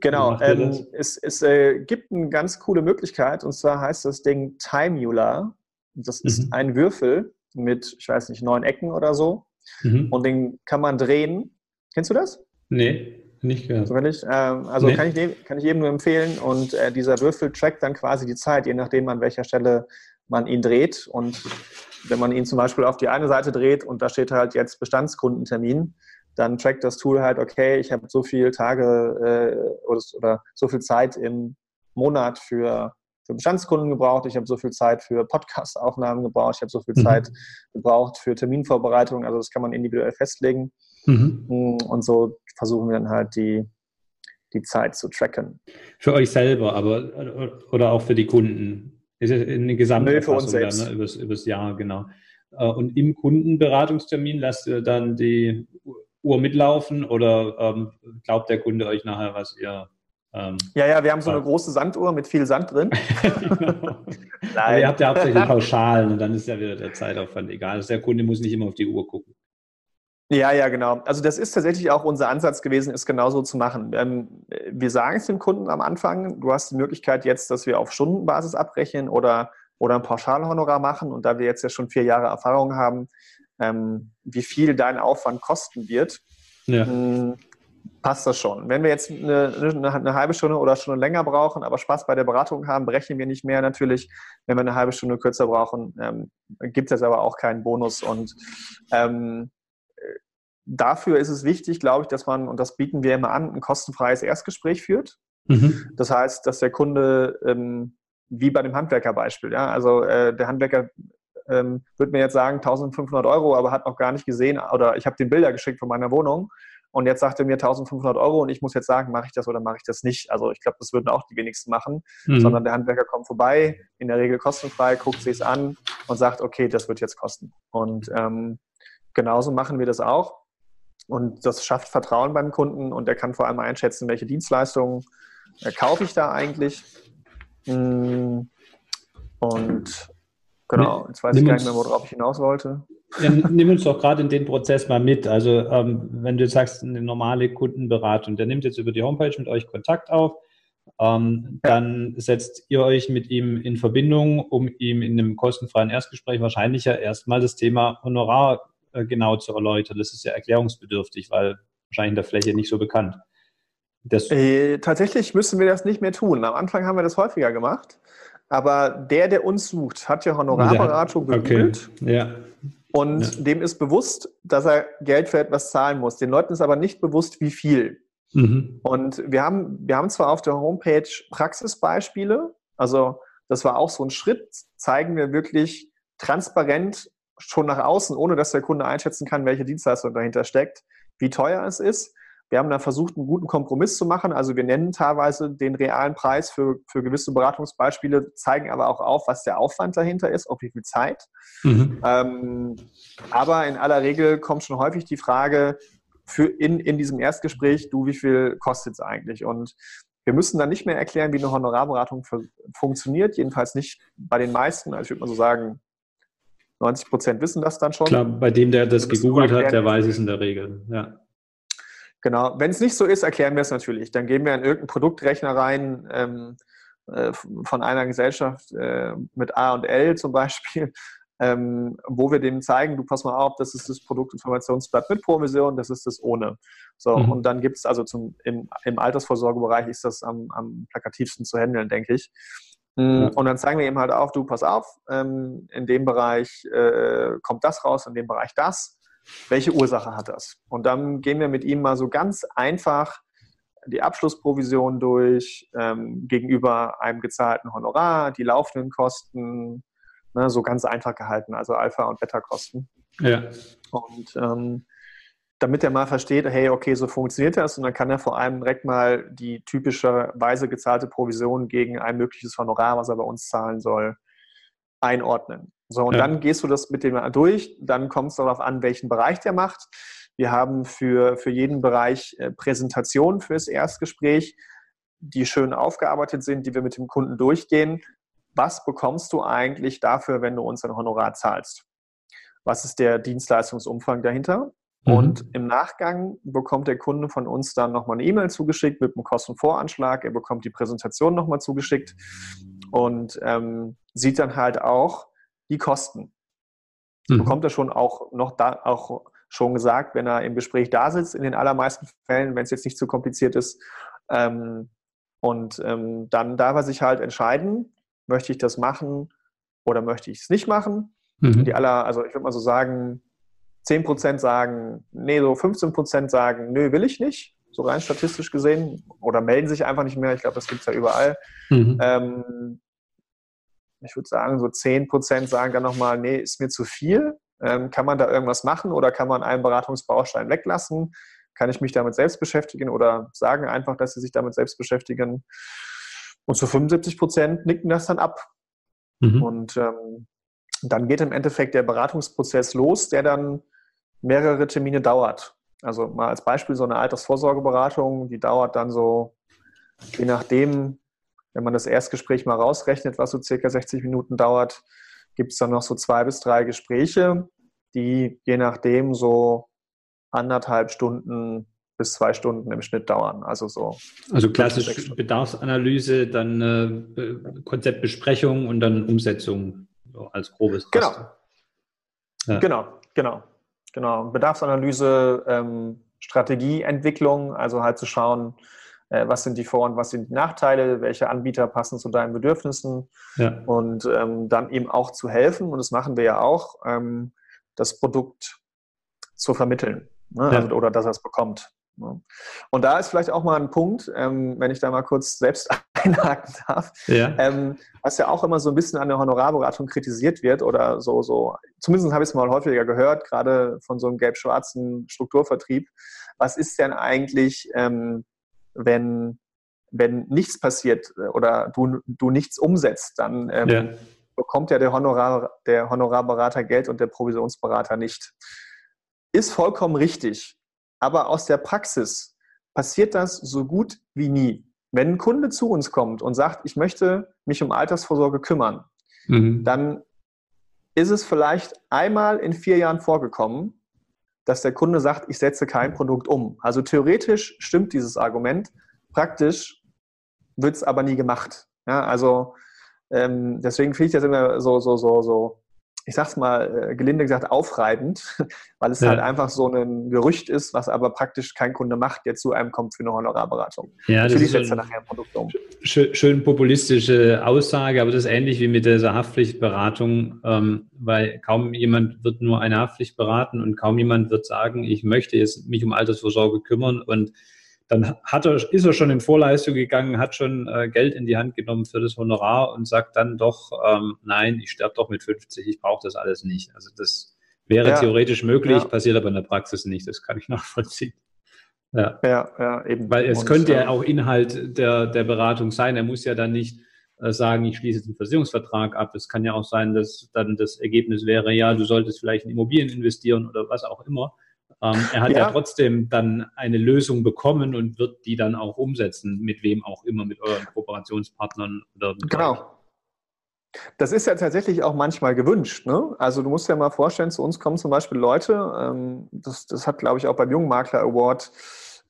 genau, ähm, es, es äh, gibt eine ganz coole Möglichkeit und zwar heißt das Ding Timeular. Das ist mhm. ein Würfel mit, ich weiß nicht, neun Ecken oder so mhm. und den kann man drehen. Kennst du das? Nee, nicht gehört. So ich, ähm, also nee. kann, ich, kann ich jedem nur empfehlen und äh, dieser Würfel trackt dann quasi die Zeit, je nachdem an welcher Stelle man ihn dreht und wenn man ihn zum Beispiel auf die eine Seite dreht und da steht halt jetzt Bestandskundentermin, dann trackt das Tool halt, okay, ich habe so viele Tage äh, oder, oder, so viel Zeit im Monat für, für Bestandskunden gebraucht, ich habe so viel Zeit für Podcast-Aufnahmen gebraucht, ich habe so viel mhm. Zeit gebraucht für Terminvorbereitung, also das kann man individuell festlegen. Mhm. Und so versuchen wir dann halt die, die Zeit zu tracken. Für euch selber, aber oder auch für die Kunden? Ist es eine Gesamterfassung dann, ne? übers, übers Jahr, genau. Äh, und im Kundenberatungstermin lasst ihr dann die Uhr mitlaufen oder ähm, glaubt der Kunde euch nachher, was ihr ähm, ja, ja, wir haben so eine große Sanduhr mit viel Sand drin. genau. Ihr habt ja hauptsächlich Pauschalen und dann ist ja wieder der Zeitaufwand egal. Also der Kunde muss nicht immer auf die Uhr gucken. Ja, ja, genau. Also das ist tatsächlich auch unser Ansatz gewesen, es genauso zu machen. Ähm, wir sagen es dem Kunden am Anfang, du hast die Möglichkeit jetzt, dass wir auf Stundenbasis abrechnen oder, oder ein Pauschalhonorar machen. Und da wir jetzt ja schon vier Jahre Erfahrung haben, ähm, wie viel dein Aufwand kosten wird, ja. Passt das schon. Wenn wir jetzt eine, eine, eine, halbe Stunde oder Stunde länger brauchen, aber Spaß bei der Beratung haben, berechnen wir nicht mehr natürlich. Wenn wir eine halbe Stunde kürzer brauchen, ähm, gibt es aber auch keinen Bonus. Und ähm, dafür ist es wichtig, glaube ich, dass man, und das bieten wir immer an, ein kostenfreies Erstgespräch führt. Mhm. Das heißt, dass der Kunde, ähm, wie bei dem Handwerkerbeispiel, ja, also äh, der Handwerker ähm, würde mir jetzt sagen 1500 Euro, aber hat noch gar nicht gesehen oder ich habe den Bilder geschickt von meiner Wohnung und jetzt sagt er mir 1500 Euro und ich muss jetzt sagen, mache ich das oder mache ich das nicht. Also ich glaube, das würden auch die wenigsten machen, mhm. sondern der Handwerker kommt vorbei, in der Regel kostenfrei, guckt sich es an und sagt, okay, das wird jetzt kosten. Und ähm, genauso machen wir das auch. Und das schafft Vertrauen beim Kunden und er kann vor allem einschätzen, welche Dienstleistungen äh, kaufe ich da eigentlich. Mm, und genau, jetzt weiß ich gar nicht mehr, worauf ich hinaus wollte. Ja, nimm uns doch gerade in den Prozess mal mit. Also ähm, wenn du sagst, eine normale Kundenberatung, der nimmt jetzt über die Homepage mit euch Kontakt auf, ähm, dann setzt ihr euch mit ihm in Verbindung, um ihm in einem kostenfreien Erstgespräch wahrscheinlich ja erstmal das Thema Honorar äh, genau zu erläutern. Das ist ja erklärungsbedürftig, weil wahrscheinlich in der Fläche nicht so bekannt. Äh, tatsächlich müssen wir das nicht mehr tun. Am Anfang haben wir das häufiger gemacht. Aber der, der uns sucht, hat ja Honorarberatung gegoogelt. Okay. Ja. Und ja. dem ist bewusst, dass er Geld für etwas zahlen muss. Den Leuten ist aber nicht bewusst, wie viel. Mhm. Und wir haben, wir haben zwar auf der Homepage Praxisbeispiele, also das war auch so ein Schritt, zeigen wir wirklich transparent schon nach außen, ohne dass der Kunde einschätzen kann, welche Dienstleistung dahinter steckt, wie teuer es ist. Wir haben da versucht, einen guten Kompromiss zu machen. Also wir nennen teilweise den realen Preis für, für gewisse Beratungsbeispiele, zeigen aber auch auf, was der Aufwand dahinter ist, auf wie viel Zeit. Mhm. Ähm, aber in aller Regel kommt schon häufig die Frage für in, in diesem Erstgespräch, du, wie viel kostet es eigentlich? Und wir müssen dann nicht mehr erklären, wie eine Honorarberatung für, funktioniert, jedenfalls nicht bei den meisten. Also ich würde mal so sagen, 90 Prozent wissen das dann schon. Klar, bei dem, der das gegoogelt hat, der weiß es in der Regel. Ja. Genau. Wenn es nicht so ist, erklären wir es natürlich. Dann gehen wir in irgendeinen Produktrechner rein ähm, äh, von einer Gesellschaft äh, mit A und L zum Beispiel, ähm, wo wir dem zeigen, du pass mal auf, das ist das Produktinformationsblatt mit Provision, das ist das ohne. So, mhm. und dann gibt es also zum, im, im Altersvorsorgebereich ist das am, am plakativsten zu handeln, denke ich. Mhm. Und dann zeigen wir ihm halt auf, du pass auf, ähm, in dem Bereich äh, kommt das raus, in dem Bereich das welche Ursache hat das? Und dann gehen wir mit ihm mal so ganz einfach die Abschlussprovision durch ähm, gegenüber einem gezahlten Honorar, die laufenden Kosten, ne, so ganz einfach gehalten, also Alpha- und Beta-Kosten. Ja. Und ähm, damit er mal versteht, hey, okay, so funktioniert das und dann kann er vor allem direkt mal die typischerweise gezahlte Provision gegen ein mögliches Honorar, was er bei uns zahlen soll, einordnen. So, und ja. dann gehst du das mit dem durch, dann kommt es darauf an, welchen Bereich der macht. Wir haben für, für jeden Bereich äh, Präsentationen fürs Erstgespräch, die schön aufgearbeitet sind, die wir mit dem Kunden durchgehen. Was bekommst du eigentlich dafür, wenn du uns ein Honorar zahlst? Was ist der Dienstleistungsumfang dahinter? Mhm. Und im Nachgang bekommt der Kunde von uns dann nochmal eine E-Mail zugeschickt mit einem Kostenvoranschlag. Er bekommt die Präsentation nochmal zugeschickt und ähm, sieht dann halt auch, die Kosten. Mhm. Bekommt er schon auch noch da auch schon gesagt, wenn er im Gespräch da sitzt, in den allermeisten Fällen, wenn es jetzt nicht zu kompliziert ist. Ähm, und ähm, dann darf er sich halt entscheiden, möchte ich das machen oder möchte ich es nicht machen. Mhm. Die aller, also ich würde mal so sagen, 10% sagen, nee, so 15% sagen, nö, will ich nicht, so rein statistisch gesehen, oder melden sich einfach nicht mehr. Ich glaube, das gibt es ja überall. Mhm. Ähm, ich würde sagen, so 10 Prozent sagen dann nochmal, nee, ist mir zu viel. Ähm, kann man da irgendwas machen oder kann man einen Beratungsbaustein weglassen? Kann ich mich damit selbst beschäftigen oder sagen einfach, dass sie sich damit selbst beschäftigen? Und zu 75 Prozent nicken das dann ab. Mhm. Und ähm, dann geht im Endeffekt der Beratungsprozess los, der dann mehrere Termine dauert. Also mal als Beispiel so eine Altersvorsorgeberatung, die dauert dann so, je nachdem, wenn man das Erstgespräch mal rausrechnet, was so circa 60 Minuten dauert, gibt es dann noch so zwei bis drei Gespräche, die je nachdem so anderthalb Stunden bis zwei Stunden im Schnitt dauern. Also so. Also klassisch Bedarfsanalyse, dann äh, Konzeptbesprechung und dann Umsetzung so als grobes Genau. Ja. Genau, genau, genau. Bedarfsanalyse, ähm, Strategieentwicklung, also halt zu schauen, was sind die Vor- und was sind die Nachteile, welche Anbieter passen zu deinen Bedürfnissen ja. und ähm, dann eben auch zu helfen, und das machen wir ja auch, ähm, das Produkt zu vermitteln ne? ja. also, oder dass er es bekommt. Ne? Und da ist vielleicht auch mal ein Punkt, ähm, wenn ich da mal kurz selbst einhaken darf, ja. ähm, was ja auch immer so ein bisschen an der Honorarberatung kritisiert wird oder so, so, zumindest habe ich es mal häufiger gehört, gerade von so einem gelb-schwarzen Strukturvertrieb. Was ist denn eigentlich, ähm, wenn, wenn nichts passiert äh, oder du, du nichts umsetzt, dann ähm, ja. bekommt ja der, Honorar, der Honorarberater Geld und der Provisionsberater nicht. Ist vollkommen richtig. Aber aus der Praxis passiert das so gut wie nie. Wenn ein Kunde zu uns kommt und sagt, ich möchte mich um Altersvorsorge kümmern, mhm. dann ist es vielleicht einmal in vier Jahren vorgekommen, dass der Kunde sagt, ich setze kein Produkt um. Also theoretisch stimmt dieses Argument, praktisch wird es aber nie gemacht. Ja, also ähm, deswegen finde ich das immer so, so, so, so ich sag's mal äh, gelinde gesagt, aufreibend, weil es ja. halt einfach so ein Gerücht ist, was aber praktisch kein Kunde macht, der zu einem kommt für eine Honorarberatung. Ja, das ist setzt nachher ein Produkt um. Schön, schön, populistische Aussage, aber das ist ähnlich wie mit dieser Haftpflichtberatung, ähm, weil kaum jemand wird nur eine Haftpflicht beraten und kaum jemand wird sagen, ich möchte jetzt mich um Altersvorsorge kümmern und dann hat er, ist er schon in Vorleistung gegangen, hat schon äh, Geld in die Hand genommen für das Honorar und sagt dann doch, ähm, nein, ich sterbe doch mit 50, ich brauche das alles nicht. Also das wäre ja. theoretisch möglich, ja. passiert aber in der Praxis nicht, das kann ich nachvollziehen. Ja, ja, ja eben. Weil es und, könnte ja auch Inhalt der, der Beratung sein. Er muss ja dann nicht äh, sagen, ich schließe den Versicherungsvertrag ab. Es kann ja auch sein, dass dann das Ergebnis wäre, ja, du solltest vielleicht in Immobilien investieren oder was auch immer. Ähm, er hat ja. ja. trotzdem dann eine Lösung bekommen und wird die dann auch umsetzen, mit wem auch immer, mit euren Kooperationspartnern oder Genau. Das ist ja tatsächlich auch manchmal gewünscht. Ne? Also du musst dir mal vorstellen, zu uns kommen zum Beispiel Leute, ähm, das, das hat, glaube ich, auch beim Jungmakler Award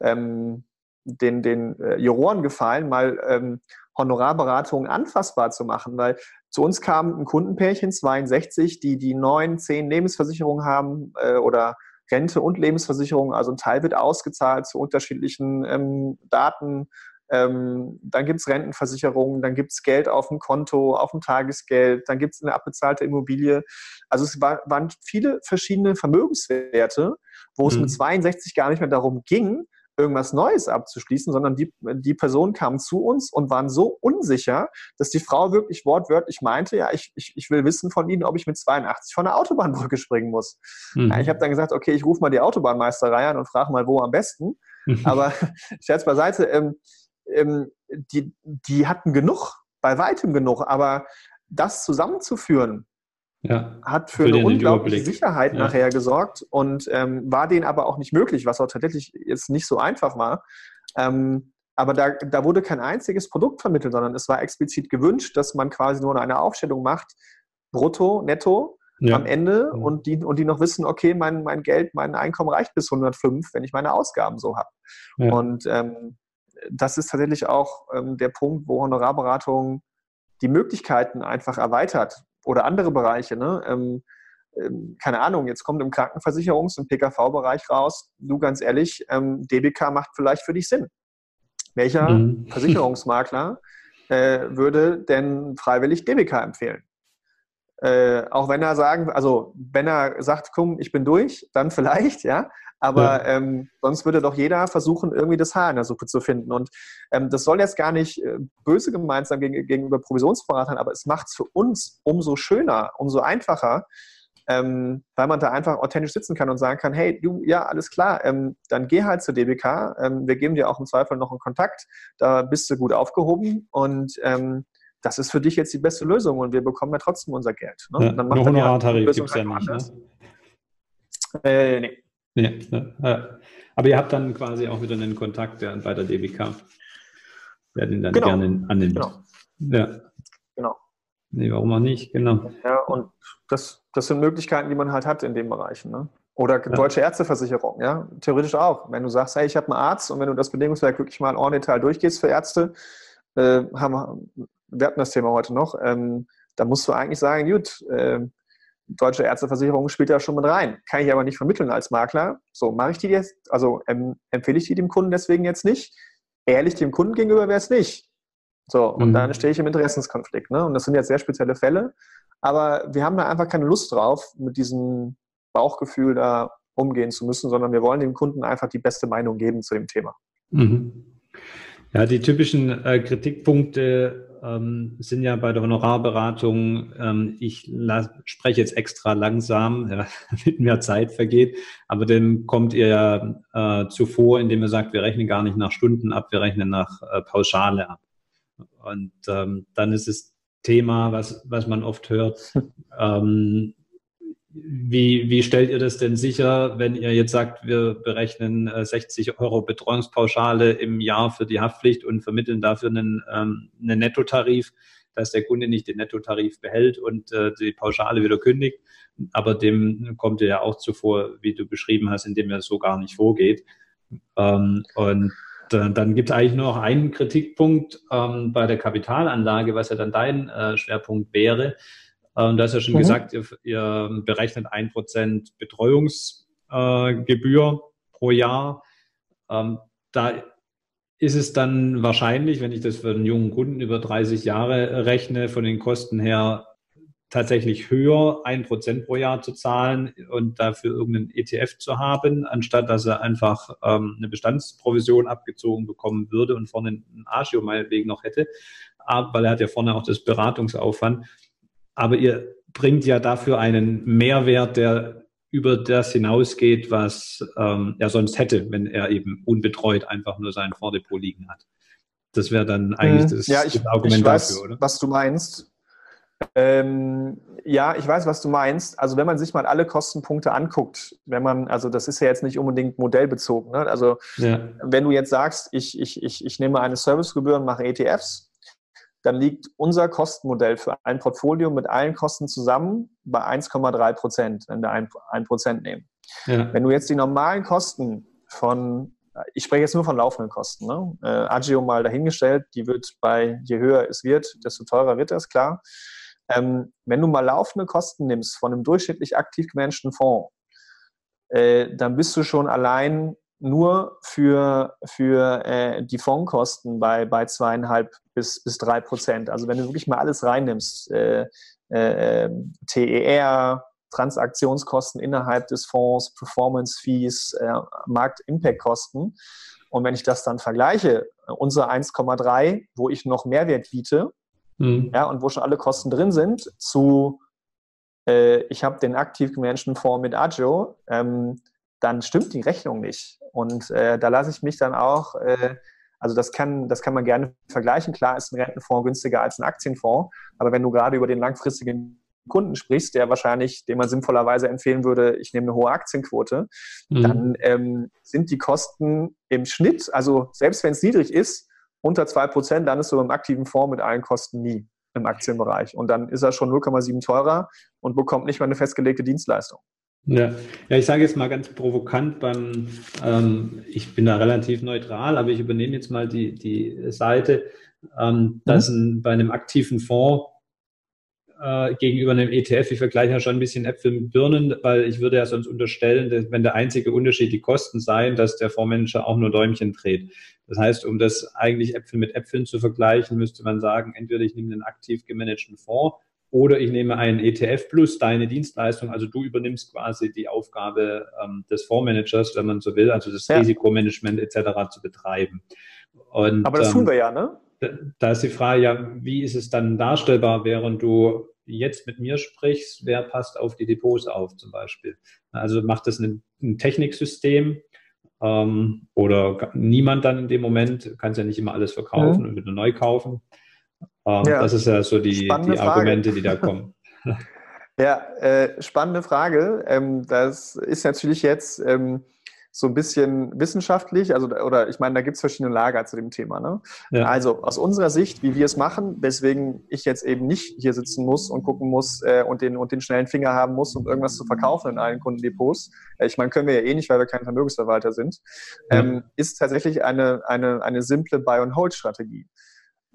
ähm, den, den äh, Juroren gefallen, mal ähm, Honorarberatungen anfassbar zu machen, weil zu uns kam ein Kundenpärchen, 62, die die neun, zehn Lebensversicherungen haben äh, oder Rente und Lebensversicherung. Also ein Teil wird ausgezahlt zu unterschiedlichen ähm, Daten. Ähm, dann gibt es Rentenversicherungen, dann gibt es Geld auf dem Konto, auf dem Tagesgeld, dann gibt es eine abbezahlte Immobilie. Also es war, waren viele verschiedene Vermögenswerte, wo es mit 62 mhm. gar nicht mehr darum ging, irgendwas Neues abzuschließen, sondern die, die Personen kamen zu uns und waren so unsicher, dass die Frau wirklich wortwörtlich meinte, ja, ich, ich, ich will wissen von Ihnen, ob ich mit 82 von der Autobahnbrücke springen muss. Mhm. Ja, ich habe dann gesagt, okay, ich rufe mal die Autobahnmeisterei an und frage mal, wo am besten. Aber Scherz beiseite, ähm, ähm, die, die hatten genug, bei weitem genug, aber das zusammenzuführen, ja, hat für, für eine unglaubliche Sicherheit ja. nachher gesorgt und ähm, war denen aber auch nicht möglich, was auch tatsächlich jetzt nicht so einfach war. Ähm, aber da, da wurde kein einziges Produkt vermittelt, sondern es war explizit gewünscht, dass man quasi nur eine Aufstellung macht, brutto, netto, ja. am Ende und, die, und die noch wissen, okay, mein, mein Geld, mein Einkommen reicht bis 105, wenn ich meine Ausgaben so habe. Ja. Und ähm, das ist tatsächlich auch ähm, der Punkt, wo Honorarberatung die Möglichkeiten einfach erweitert oder andere Bereiche. Ne? Ähm, ähm, keine Ahnung, jetzt kommt im Krankenversicherungs- und PKV-Bereich raus, du ganz ehrlich, ähm, DBK macht vielleicht für dich Sinn. Welcher mhm. Versicherungsmakler äh, würde denn freiwillig DBK empfehlen? Äh, auch wenn er sagen, also wenn er sagt, komm, ich bin durch, dann vielleicht, ja. Aber ja. ähm, sonst würde doch jeder versuchen, irgendwie das Haar in der Suppe zu finden. Und ähm, das soll jetzt gar nicht äh, böse gemeint sein gegen, gegenüber Provisionsberatern, aber es macht es für uns umso schöner, umso einfacher, ähm, weil man da einfach authentisch sitzen kann und sagen kann, hey, du, ja, alles klar, ähm, dann geh halt zur DBK, ähm, wir geben dir auch im Zweifel noch einen Kontakt, da bist du gut aufgehoben und ähm, das ist für dich jetzt die beste Lösung und wir bekommen ja trotzdem unser Geld. Ne? Ja, dann macht dann Honorartarif gibt es ja nicht. Ne? Äh, nee. Nee ne? Aber ihr habt dann quasi auch wieder einen Kontakt bei der DBK. Werden ihn dann genau. gerne annehmen. Genau. Ja. Genau. Nee, warum auch nicht? Genau. Ja, und das, das sind Möglichkeiten, die man halt hat in den Bereichen. Ne? Oder deutsche Ärzteversicherung, ja, theoretisch auch. Wenn du sagst, hey, ich habe einen Arzt und wenn du das Bedingungswerk wirklich mal en Detail durchgehst für Ärzte, äh, haben wir, hatten das Thema heute noch, ähm, da musst du eigentlich sagen, gut, äh, deutsche Ärzteversicherung spielt da schon mit rein. Kann ich aber nicht vermitteln als Makler. So, mache ich die jetzt, also ähm, empfehle ich die dem Kunden deswegen jetzt nicht. Ehrlich dem Kunden gegenüber wäre es nicht. So, und mhm. dann stehe ich im Interessenskonflikt. Ne? Und das sind jetzt sehr spezielle Fälle. Aber wir haben da einfach keine Lust drauf, mit diesem Bauchgefühl da umgehen zu müssen, sondern wir wollen dem Kunden einfach die beste Meinung geben zu dem Thema. Mhm. Ja, die typischen äh, Kritikpunkte ähm, sind ja bei der Honorarberatung, ähm, ich spreche jetzt extra langsam, ja, damit mehr Zeit vergeht, aber dem kommt ihr ja äh, zuvor, indem ihr sagt, wir rechnen gar nicht nach Stunden ab, wir rechnen nach äh, Pauschale ab. Und ähm, dann ist das Thema, was, was man oft hört, ähm, wie, wie stellt ihr das denn sicher, wenn ihr jetzt sagt, wir berechnen 60 äh, Euro Betreuungspauschale im Jahr für die Haftpflicht und vermitteln dafür einen, ähm, einen Nettotarif, dass der Kunde nicht den Nettotarif behält und äh, die Pauschale wieder kündigt. Aber dem kommt ihr ja auch zuvor, wie du beschrieben hast, indem er so gar nicht vorgeht. Ähm, und äh, dann gibt es eigentlich nur noch einen Kritikpunkt ähm, bei der Kapitalanlage, was ja dann dein äh, Schwerpunkt wäre. Und du hast ja schon mhm. gesagt, ihr, ihr berechnet ein Prozent Betreuungsgebühr äh, pro Jahr. Ähm, da ist es dann wahrscheinlich, wenn ich das für einen jungen Kunden über 30 Jahre rechne, von den Kosten her tatsächlich höher, ein Prozent pro Jahr zu zahlen und dafür irgendeinen ETF zu haben, anstatt dass er einfach ähm, eine Bestandsprovision abgezogen bekommen würde und vorne ein Agio meinetwegen noch hätte, aber, weil er hat ja vorne auch das Beratungsaufwand aber ihr bringt ja dafür einen Mehrwert, der über das hinausgeht, was ähm, er sonst hätte, wenn er eben unbetreut einfach nur sein Vordepot liegen hat. Das wäre dann eigentlich mhm. das, ja, ich, das Argument ich weiß, dafür, oder? Was du meinst. Ähm, ja, ich weiß, was du meinst. Also wenn man sich mal alle Kostenpunkte anguckt, wenn man, also das ist ja jetzt nicht unbedingt modellbezogen. Ne? Also ja. wenn du jetzt sagst, ich, ich, ich, ich nehme eine Servicegebühr und mache ETFs, dann liegt unser Kostenmodell für ein Portfolio mit allen Kosten zusammen bei 1,3 Prozent, wenn wir ein Prozent nehmen. Ja. Wenn du jetzt die normalen Kosten von, ich spreche jetzt nur von laufenden Kosten, ne? äh, Agio mal dahingestellt, die wird bei, je höher es wird, desto teurer wird das, klar. Ähm, wenn du mal laufende Kosten nimmst von einem durchschnittlich aktiv gemanagten Fonds, äh, dann bist du schon allein nur für, für äh, die Fondkosten bei, bei zweieinhalb bis, bis drei Prozent. Also wenn du wirklich mal alles reinnimmst, äh, äh, ähm, TER, Transaktionskosten innerhalb des Fonds, Performance Fees, äh, Markt-Impact-Kosten. Und wenn ich das dann vergleiche, unsere 1,3, wo ich noch Mehrwert biete, mhm. ja, und wo schon alle Kosten drin sind, zu äh, ich habe den aktiv gemanagten Fonds mit Agio, ähm, dann stimmt die Rechnung nicht. Und äh, da lasse ich mich dann auch, äh, also das kann, das kann man gerne vergleichen. Klar ist ein Rentenfonds günstiger als ein Aktienfonds, aber wenn du gerade über den langfristigen Kunden sprichst, der wahrscheinlich, dem man sinnvollerweise empfehlen würde, ich nehme eine hohe Aktienquote, mhm. dann ähm, sind die Kosten im Schnitt, also selbst wenn es niedrig ist, unter 2%, dann ist so im aktiven Fonds mit allen Kosten nie im Aktienbereich. Und dann ist er schon 0,7 teurer und bekommt nicht mal eine festgelegte Dienstleistung. Ja. ja, ich sage jetzt mal ganz provokant beim, ähm, ich bin da relativ neutral, aber ich übernehme jetzt mal die, die Seite, ähm, dass mhm. ein, bei einem aktiven Fonds äh, gegenüber einem ETF, ich vergleiche ja schon ein bisschen Äpfel mit Birnen, weil ich würde ja sonst unterstellen, wenn der einzige Unterschied die Kosten seien, dass der Fondsmanager auch nur Däumchen dreht. Das heißt, um das eigentlich Äpfel mit Äpfeln zu vergleichen, müsste man sagen, entweder ich nehme einen aktiv gemanagten Fonds oder ich nehme einen ETF plus deine Dienstleistung, also du übernimmst quasi die Aufgabe ähm, des Fondsmanagers, wenn man so will, also das ja. Risikomanagement etc. zu betreiben. Und, Aber das ähm, tun wir ja, ne? Da ist die Frage, ja, wie ist es dann darstellbar, während du jetzt mit mir sprichst, wer passt auf die Depots auf zum Beispiel? Also macht das ein, ein Techniksystem ähm, oder niemand dann in dem Moment, kannst ja nicht immer alles verkaufen mhm. und wieder neu kaufen. Ähm, ja. Das ist ja so die, die Argumente, die da kommen. ja, äh, spannende Frage. Ähm, das ist natürlich jetzt ähm, so ein bisschen wissenschaftlich, also oder ich meine, da gibt es verschiedene Lager zu dem Thema. Ne? Ja. Also aus unserer Sicht, wie wir es machen, weswegen ich jetzt eben nicht hier sitzen muss und gucken muss äh, und, den, und den schnellen Finger haben muss, um irgendwas zu verkaufen in allen Kundendepots. Äh, ich meine, können wir ja eh nicht, weil wir kein Vermögensverwalter sind, ähm, ist tatsächlich eine, eine, eine simple Buy-and-Hold-Strategie.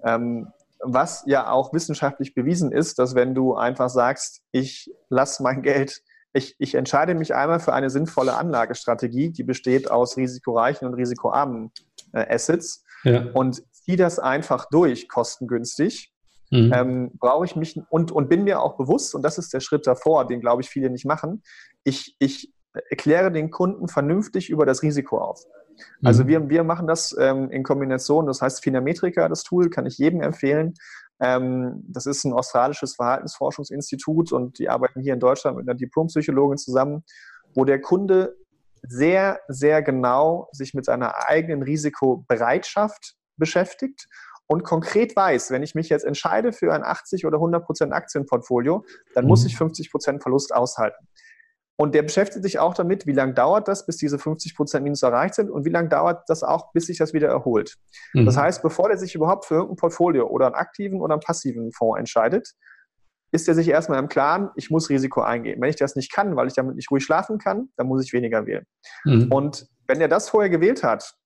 Ähm, was ja auch wissenschaftlich bewiesen ist, dass wenn du einfach sagst, ich lasse mein Geld, ich, ich entscheide mich einmal für eine sinnvolle Anlagestrategie, die besteht aus risikoreichen und risikoarmen äh, Assets ja. und ziehe das einfach durch, kostengünstig, mhm. ähm, brauche ich mich und, und bin mir auch bewusst, und das ist der Schritt davor, den glaube ich viele nicht machen, ich, ich erkläre den Kunden vernünftig über das Risiko auf. Also mhm. wir, wir machen das ähm, in Kombination, das heißt Finametrica, das Tool, kann ich jedem empfehlen. Ähm, das ist ein australisches Verhaltensforschungsinstitut und die arbeiten hier in Deutschland mit einer Diplompsychologin zusammen, wo der Kunde sehr, sehr genau sich mit seiner eigenen Risikobereitschaft beschäftigt und konkret weiß, wenn ich mich jetzt entscheide für ein 80 oder 100 Prozent Aktienportfolio, dann mhm. muss ich 50 Prozent Verlust aushalten. Und der beschäftigt sich auch damit, wie lange dauert das, bis diese 50 Prozent Minus erreicht sind und wie lange dauert das auch, bis sich das wieder erholt. Mhm. Das heißt, bevor der sich überhaupt für irgendein Portfolio oder einen aktiven oder einen passiven Fonds entscheidet, ist er sich erstmal im Klaren, ich muss Risiko eingehen. Wenn ich das nicht kann, weil ich damit nicht ruhig schlafen kann, dann muss ich weniger wählen. Mhm. Und wenn er das vorher gewählt hat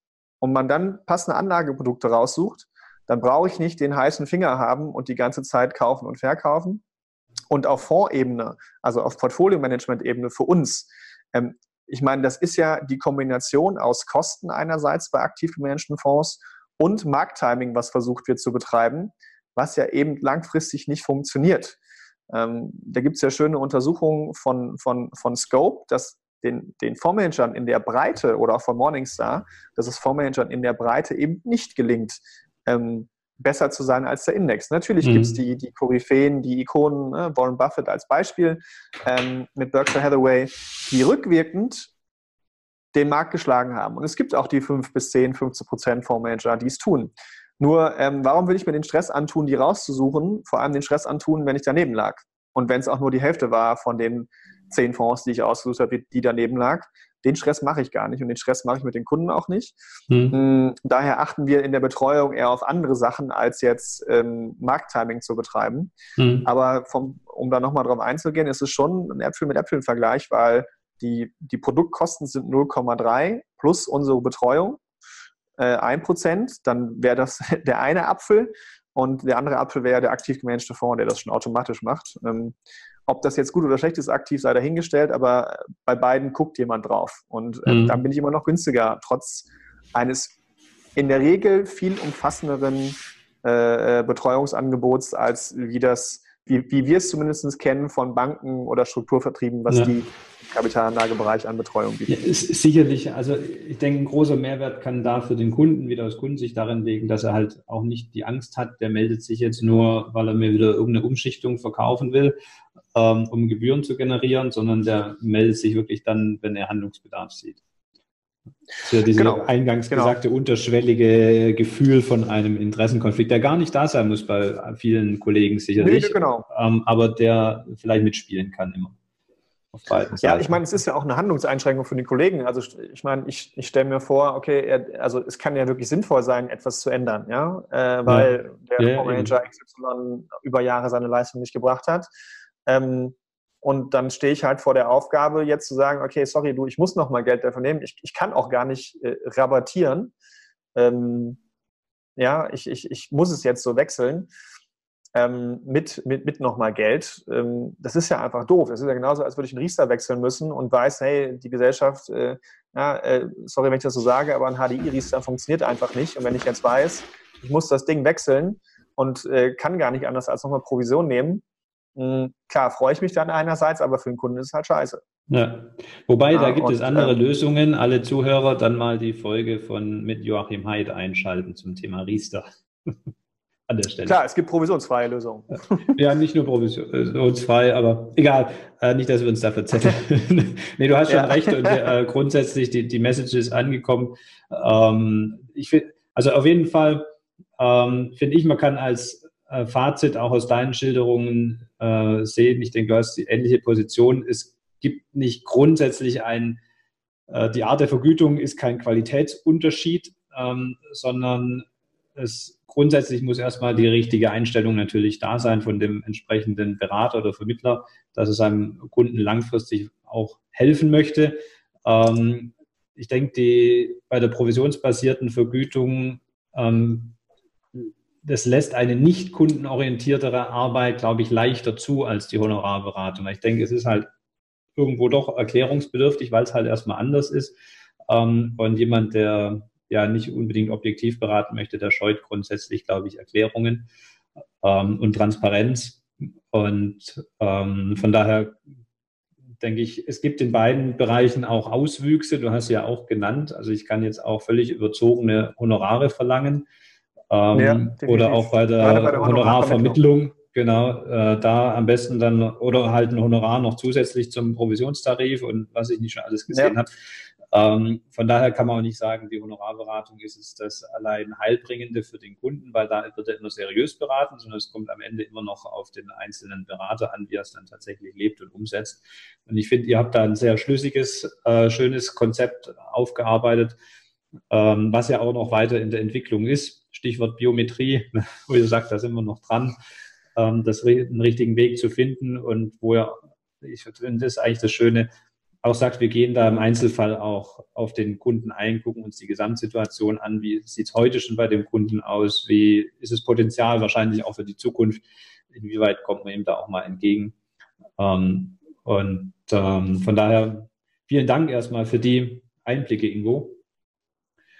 und man dann passende Anlageprodukte raussucht, dann brauche ich nicht den heißen Finger haben und die ganze Zeit kaufen und verkaufen, und auf Fondsebene, also auf Portfolio-Management-Ebene für uns, ähm, ich meine, das ist ja die Kombination aus Kosten einerseits bei aktiv gemanagten Fonds und Markttiming, was versucht wird zu betreiben, was ja eben langfristig nicht funktioniert. Ähm, da gibt es ja schöne Untersuchungen von, von, von Scope, dass den, den Fondsmanagern in der Breite oder auch von Morningstar, dass es Fondsmanagern in der Breite eben nicht gelingt, ähm, besser zu sein als der Index. Natürlich mhm. gibt es die, die Koryphäen, die Ikonen, ne? Warren Buffett als Beispiel ähm, mit Berkshire Hathaway, die rückwirkend den Markt geschlagen haben. Und es gibt auch die 5 bis 10, 15 Prozent Fondsmanager, die es tun. Nur, ähm, warum will ich mir den Stress antun, die rauszusuchen? Vor allem den Stress antun, wenn ich daneben lag. Und wenn es auch nur die Hälfte war von den zehn Fonds, die ich ausgesucht habe, die daneben lag. Den Stress mache ich gar nicht und den Stress mache ich mit den Kunden auch nicht. Mhm. Daher achten wir in der Betreuung eher auf andere Sachen, als jetzt ähm, Markttiming zu betreiben. Mhm. Aber vom, um da nochmal drauf einzugehen, ist es schon ein Äpfel mit Äpfeln-Vergleich, weil die, die Produktkosten sind 0,3 plus unsere Betreuung äh, 1%, dann wäre das der eine Apfel und der andere Apfel wäre der aktiv gemanagte Fonds, der das schon automatisch macht. Ähm, ob das jetzt gut oder schlecht ist, aktiv sei dahingestellt, aber bei beiden guckt jemand drauf. Und äh, mhm. dann bin ich immer noch günstiger, trotz eines in der Regel viel umfassenderen äh, äh Betreuungsangebots, als wie das, wie, wie wir es zumindest kennen von Banken oder Strukturvertrieben, was ja. die Kapitalanlagebereich an Betreuung bieten. Ja, sicherlich, also ich denke, ein großer Mehrwert kann da für den Kunden wieder aus Kundensicht darin liegen, dass er halt auch nicht die Angst hat, der meldet sich jetzt nur, weil er mir wieder irgendeine Umschichtung verkaufen will, ähm, um Gebühren zu generieren, sondern der meldet sich wirklich dann, wenn er Handlungsbedarf sieht. Das ist ja dieses genau. eingangs genau. gesagte unterschwellige Gefühl von einem Interessenkonflikt, der gar nicht da sein muss bei vielen Kollegen sicherlich, nee, genau. ähm, aber der vielleicht mitspielen kann immer. Ja, ich meine, es ist ja auch eine Handlungseinschränkung für die Kollegen. Also ich meine, ich, ich stelle mir vor, okay, er, also es kann ja wirklich sinnvoll sein, etwas zu ändern, ja, äh, weil ja. der ja, Manager XY über Jahre seine Leistung nicht gebracht hat. Ähm, und dann stehe ich halt vor der Aufgabe, jetzt zu sagen, okay, sorry, du, ich muss noch mal Geld dafür nehmen. Ich, ich kann auch gar nicht äh, rabattieren. Ähm, ja, ich, ich, ich muss es jetzt so wechseln ähm, mit, mit, mit nochmal Geld. Ähm, das ist ja einfach doof. Das ist ja genauso, als würde ich einen Riester wechseln müssen und weiß, hey, die Gesellschaft, äh, ja, äh, sorry, wenn ich das so sage, aber ein HDI-Riester funktioniert einfach nicht. Und wenn ich jetzt weiß, ich muss das Ding wechseln und äh, kann gar nicht anders als nochmal Provision nehmen, hm, klar, freue ich mich dann einerseits, aber für den Kunden ist es halt scheiße. Ja, wobei, da gibt und, es andere ähm, Lösungen. Alle Zuhörer dann mal die Folge von mit Joachim Heid einschalten zum Thema Riester. an der Stelle. Klar, es gibt provisionsfreie Lösungen. Ja, nicht nur provisionsfrei, aber egal, äh, nicht, dass wir uns da verzetteln. nee, du hast schon ja. recht und äh, grundsätzlich die, die Message ist angekommen. Ähm, ich finde, also auf jeden Fall ähm, finde ich, man kann als äh, Fazit auch aus deinen Schilderungen äh, sehen, ich denke, du hast die ähnliche Position, es gibt nicht grundsätzlich ein, äh, die Art der Vergütung ist kein Qualitätsunterschied, ähm, sondern es grundsätzlich muss erstmal die richtige Einstellung natürlich da sein von dem entsprechenden Berater oder Vermittler, dass es seinem Kunden langfristig auch helfen möchte. Ähm, ich denke, die, bei der provisionsbasierten Vergütung ähm, das lässt eine nicht kundenorientiertere Arbeit, glaube ich, leichter zu als die Honorarberatung. Ich denke, es ist halt irgendwo doch erklärungsbedürftig, weil es halt erstmal anders ist. Ähm, und jemand, der ja nicht unbedingt objektiv beraten möchte, der scheut grundsätzlich, glaube ich, Erklärungen ähm, und Transparenz. Und ähm, von daher denke ich, es gibt in beiden Bereichen auch Auswüchse. Du hast ja auch genannt. Also ich kann jetzt auch völlig überzogene Honorare verlangen. Ähm, ja, oder auch bei der, bei der Honorarvermittlung. Genau, äh, da am besten dann oder halt ein Honorar noch zusätzlich zum Provisionstarif und was ich nicht schon alles gesehen ja. habe. Ähm, von daher kann man auch nicht sagen, die Honorarberatung ist es das allein Heilbringende für den Kunden, weil da wird er immer seriös beraten, sondern es kommt am Ende immer noch auf den einzelnen Berater an, wie er es dann tatsächlich lebt und umsetzt. Und ich finde, ihr habt da ein sehr schlüssiges, äh, schönes Konzept aufgearbeitet, ähm, was ja auch noch weiter in der Entwicklung ist. Stichwort Biometrie, wo ihr sagt, da sind wir noch dran, ähm, das, den richtigen Weg zu finden und wo ihr, ich finde, das ist eigentlich das Schöne, auch sagt, wir gehen da im Einzelfall auch auf den Kunden ein, gucken uns die Gesamtsituation an, wie sieht es heute schon bei dem Kunden aus, wie ist das Potenzial wahrscheinlich auch für die Zukunft, inwieweit kommt man ihm da auch mal entgegen. Ähm, und ähm, von daher vielen Dank erstmal für die Einblicke, Ingo.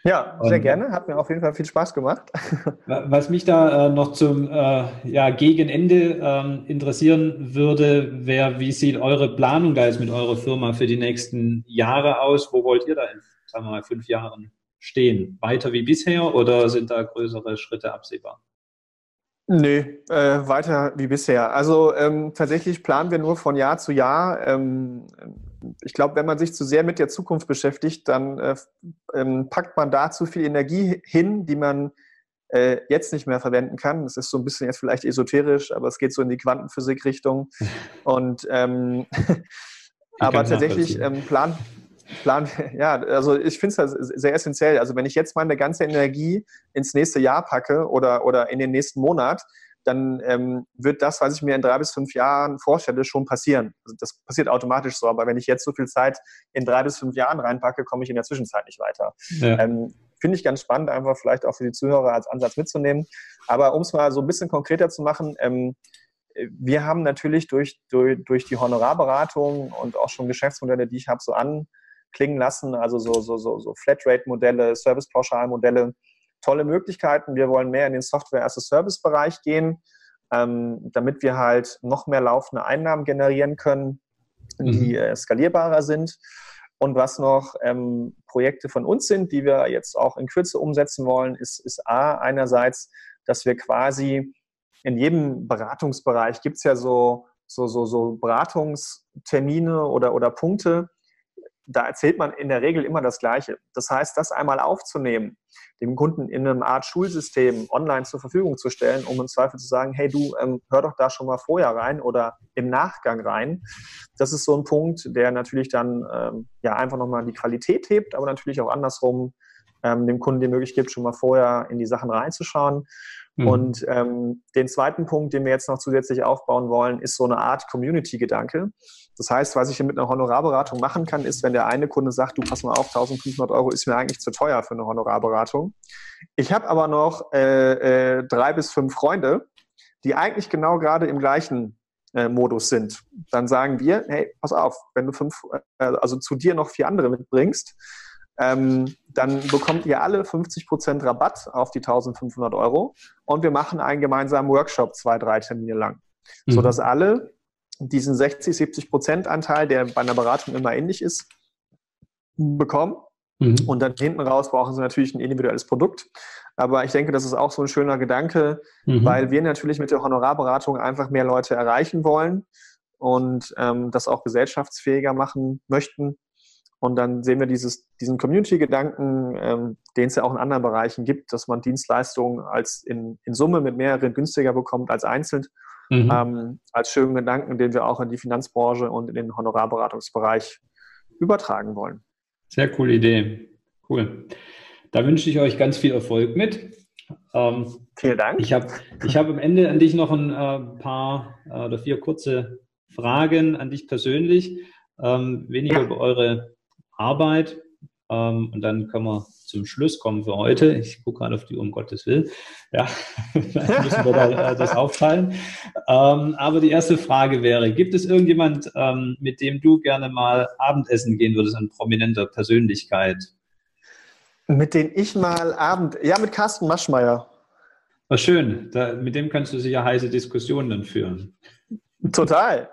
Ja, sehr und, gerne. Hat mir auf jeden Fall viel Spaß gemacht. Was mich da äh, noch zum äh, ja, Gegenende ähm, interessieren würde, wäre, wie sieht eure Planung da jetzt mit eurer Firma für die nächsten Jahre aus? Wo wollt ihr da in, sagen wir mal, fünf Jahren stehen? Weiter wie bisher oder sind da größere Schritte absehbar? Nee, äh, weiter wie bisher. Also ähm, tatsächlich planen wir nur von Jahr zu Jahr. Ähm, ich glaube, wenn man sich zu sehr mit der Zukunft beschäftigt, dann äh, ähm, packt man da zu viel Energie hin, die man äh, jetzt nicht mehr verwenden kann. Das ist so ein bisschen jetzt vielleicht esoterisch, aber es geht so in die Quantenphysik-Richtung. Und ähm, aber tatsächlich ähm, plan, plan, ja, also ich finde es sehr essentiell. Also wenn ich jetzt meine ganze Energie ins nächste Jahr packe oder, oder in den nächsten Monat, dann ähm, wird das, was ich mir in drei bis fünf Jahren vorstelle, schon passieren. Also das passiert automatisch so, aber wenn ich jetzt so viel Zeit in drei bis fünf Jahren reinpacke, komme ich in der Zwischenzeit nicht weiter. Ja. Ähm, Finde ich ganz spannend, einfach vielleicht auch für die Zuhörer als Ansatz mitzunehmen. Aber um es mal so ein bisschen konkreter zu machen, ähm, wir haben natürlich durch, durch, durch die Honorarberatung und auch schon Geschäftsmodelle, die ich habe, so anklingen lassen, also so, so, so, so Flatrate-Modelle, Service-Pauschal-Modelle, tolle Möglichkeiten. Wir wollen mehr in den Software-as-a-Service-Bereich gehen, ähm, damit wir halt noch mehr laufende Einnahmen generieren können, die mhm. äh, skalierbarer sind. Und was noch ähm, Projekte von uns sind, die wir jetzt auch in Kürze umsetzen wollen, ist, ist A, einerseits, dass wir quasi in jedem Beratungsbereich gibt es ja so, so, so, so Beratungstermine oder, oder Punkte, da erzählt man in der Regel immer das Gleiche. Das heißt, das einmal aufzunehmen, dem Kunden in einem Art Schulsystem online zur Verfügung zu stellen, um im Zweifel zu sagen, hey du, ähm, hör doch da schon mal vorher rein oder im Nachgang rein. Das ist so ein Punkt, der natürlich dann ähm, ja einfach nochmal die Qualität hebt, aber natürlich auch andersrum ähm, dem Kunden die Möglichkeit gibt, schon mal vorher in die Sachen reinzuschauen. Mhm. Und ähm, den zweiten Punkt, den wir jetzt noch zusätzlich aufbauen wollen, ist so eine Art Community-Gedanke. Das heißt, was ich mit einer Honorarberatung machen kann, ist, wenn der eine Kunde sagt, du pass mal auf, 1500 Euro ist mir eigentlich zu teuer für eine Honorarberatung. Ich habe aber noch äh, äh, drei bis fünf Freunde, die eigentlich genau gerade im gleichen äh, Modus sind. Dann sagen wir, hey, pass auf, wenn du fünf, äh, also zu dir noch vier andere mitbringst, ähm, dann bekommt ihr alle 50% Rabatt auf die 1500 Euro und wir machen einen gemeinsamen Workshop zwei, drei Termine lang, mhm. sodass alle diesen 60, 70 Prozent Anteil, der bei einer Beratung immer ähnlich ist, bekommen. Mhm. Und dann hinten raus brauchen sie natürlich ein individuelles Produkt. Aber ich denke, das ist auch so ein schöner Gedanke, mhm. weil wir natürlich mit der Honorarberatung einfach mehr Leute erreichen wollen und ähm, das auch gesellschaftsfähiger machen möchten. Und dann sehen wir dieses, diesen Community-Gedanken, ähm, den es ja auch in anderen Bereichen gibt, dass man Dienstleistungen als in, in Summe mit mehreren günstiger bekommt als einzeln mhm. ähm, als schönen Gedanken, den wir auch in die Finanzbranche und in den Honorarberatungsbereich übertragen wollen. Sehr coole Idee. Cool. Da wünsche ich euch ganz viel Erfolg mit. Ähm, Vielen Dank. Ich habe ich hab am Ende an dich noch ein äh, paar äh, oder vier kurze Fragen an dich persönlich. Ähm, weniger ja. über eure Arbeit. Ähm, und dann können wir zum Schluss kommen für heute. Ich gucke gerade auf die Uhr, um Gottes Willen. Ja, dann müssen wir da, äh, das aufteilen. Ähm, aber die erste Frage wäre, gibt es irgendjemand, ähm, mit dem du gerne mal Abendessen gehen würdest, an prominenter Persönlichkeit? Mit dem ich mal Abend, ja, mit Carsten Maschmeyer. War schön. Da, mit dem kannst du sicher heiße Diskussionen dann führen. Total.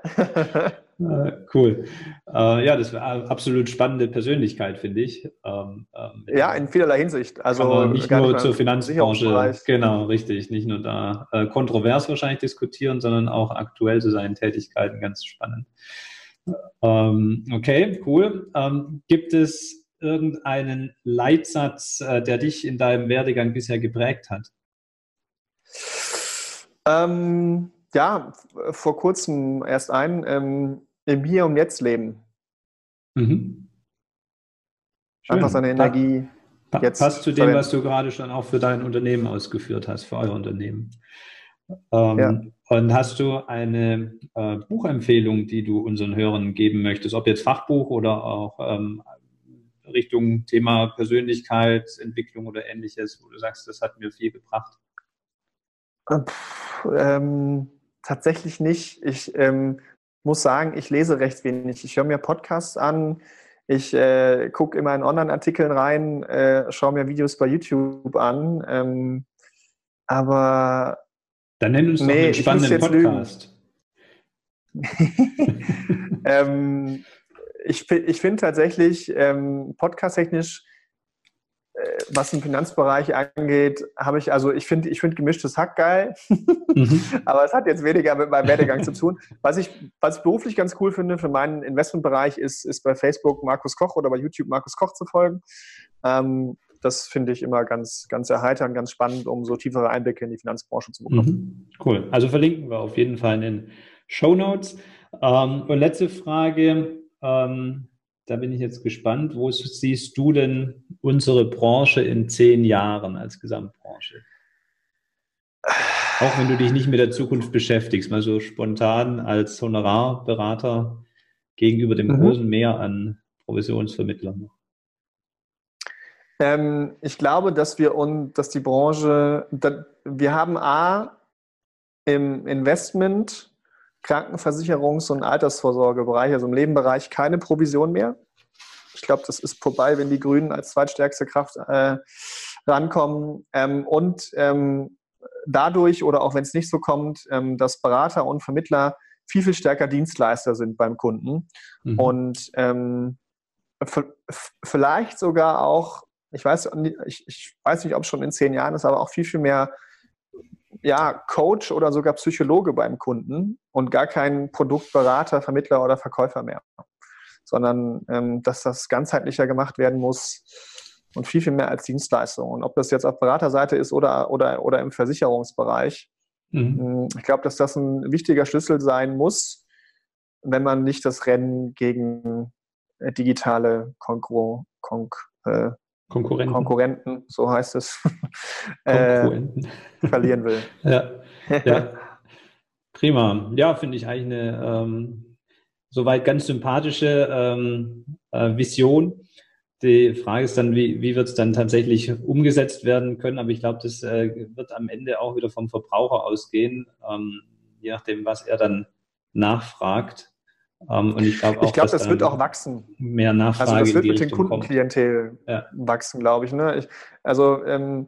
Äh, cool. Äh, ja, das war absolut spannende Persönlichkeit, finde ich. Ähm, ähm, ja, in vielerlei Hinsicht. Also nicht nur zur Finanzbranche. Genau, richtig. Nicht nur da äh, kontrovers wahrscheinlich diskutieren, sondern auch aktuell zu seinen Tätigkeiten ganz spannend. Ähm, okay, cool. Gibt es irgendeinen Leitsatz, äh, der dich in deinem Werdegang bisher geprägt hat? Ähm, ja, vor kurzem erst ein, ähm, im Hier und Jetzt leben. Mhm. Einfach seine Energie pa jetzt. Passt zu dem, verwenden. was du gerade schon auch für dein Unternehmen ausgeführt hast, für euer Unternehmen. Ähm, ja. Und hast du eine äh, Buchempfehlung, die du unseren Hörern geben möchtest, ob jetzt Fachbuch oder auch ähm, Richtung Thema Persönlichkeitsentwicklung oder ähnliches, wo du sagst, das hat mir viel gebracht? Äh, ähm, tatsächlich nicht. Ich ähm, muss sagen, ich lese recht wenig. Ich höre mir Podcasts an, ich äh, gucke immer in Online-Artikeln rein, äh, schaue mir Videos bei YouTube an. Ähm, aber. Dann nenn uns nee, einen spannenden Podcast. ähm, ich ich finde tatsächlich ähm, podcast-technisch was den Finanzbereich angeht, habe ich, also ich finde ich find gemischtes Hack geil, mhm. aber es hat jetzt weniger mit meinem Werdegang zu tun. Was ich, was ich beruflich ganz cool finde für meinen Investmentbereich ist, ist bei Facebook Markus Koch oder bei YouTube Markus Koch zu folgen. Ähm, das finde ich immer ganz, ganz erheiternd, ganz spannend, um so tiefere Einblicke in die Finanzbranche zu bekommen. Mhm. Cool. Also verlinken wir auf jeden Fall in den Show Notes. Ähm, und letzte Frage. Ähm, da bin ich jetzt gespannt. Wo siehst du denn unsere Branche in zehn Jahren als Gesamtbranche? Auch wenn du dich nicht mit der Zukunft beschäftigst, mal so spontan als Honorarberater gegenüber dem mhm. großen Meer an Provisionsvermittlern. Ähm, ich glaube, dass wir und dass die Branche, wir haben A im Investment Krankenversicherungs- und Altersvorsorgebereich, also im Lebenbereich, keine Provision mehr. Ich glaube, das ist vorbei, wenn die Grünen als zweitstärkste Kraft äh, rankommen. Ähm, und ähm, dadurch, oder auch wenn es nicht so kommt, ähm, dass Berater und Vermittler viel, viel stärker Dienstleister sind beim Kunden. Mhm. Und ähm, vielleicht sogar auch, ich weiß, ich, ich weiß nicht, ob es schon in zehn Jahren ist, aber auch viel, viel mehr ja, Coach oder sogar Psychologe beim Kunden und gar kein Produktberater, Vermittler oder Verkäufer mehr, sondern ähm, dass das ganzheitlicher gemacht werden muss und viel, viel mehr als Dienstleistung. Und ob das jetzt auf Beraterseite ist oder, oder, oder im Versicherungsbereich, mhm. Hm, ich glaube, dass das ein wichtiger Schlüssel sein muss, wenn man nicht das Rennen gegen äh, digitale Konkur Konk äh, Konkurrenten. Konkurrenten, so heißt es, äh, verlieren will. ja. ja. Prima. Ja, finde ich eigentlich eine ähm, soweit ganz sympathische ähm, äh, Vision. Die Frage ist dann, wie, wie wird es dann tatsächlich umgesetzt werden können? Aber ich glaube, das äh, wird am Ende auch wieder vom Verbraucher ausgehen, ähm, je nachdem, was er dann nachfragt. Um, ähm, und ich glaube glaub, das wird auch wachsen. Mehr Nachfrage. Also das wird mit den Kundenklientel ja. wachsen, glaube ich, ne? ich. Also ähm,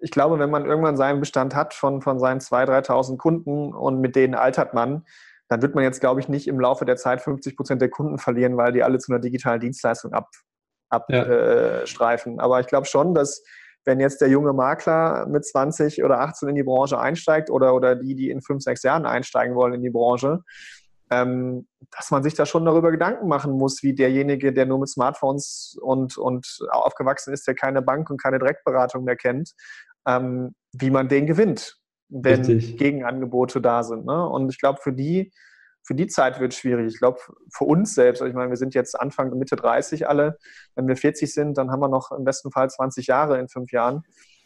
ich glaube, wenn man irgendwann seinen Bestand hat von, von seinen 2.000, 3.000 Kunden und mit denen altert man, dann wird man jetzt, glaube ich, nicht im Laufe der Zeit 50 Prozent der Kunden verlieren, weil die alle zu einer digitalen Dienstleistung abstreifen. Ja. Äh, Aber ich glaube schon, dass wenn jetzt der junge Makler mit 20 oder 18 in die Branche einsteigt oder, oder die, die in 5, 6 Jahren einsteigen wollen in die Branche, ähm, dass man sich da schon darüber Gedanken machen muss, wie derjenige, der nur mit Smartphones und, und aufgewachsen ist, der keine Bank und keine Direktberatung mehr kennt, ähm, wie man den gewinnt, wenn Richtig. Gegenangebote da sind. Ne? Und ich glaube, für die, für die Zeit wird es schwierig. Ich glaube, für uns selbst, also ich meine, wir sind jetzt Anfang, Mitte 30 alle. Wenn wir 40 sind, dann haben wir noch im besten Fall 20 Jahre in fünf Jahren.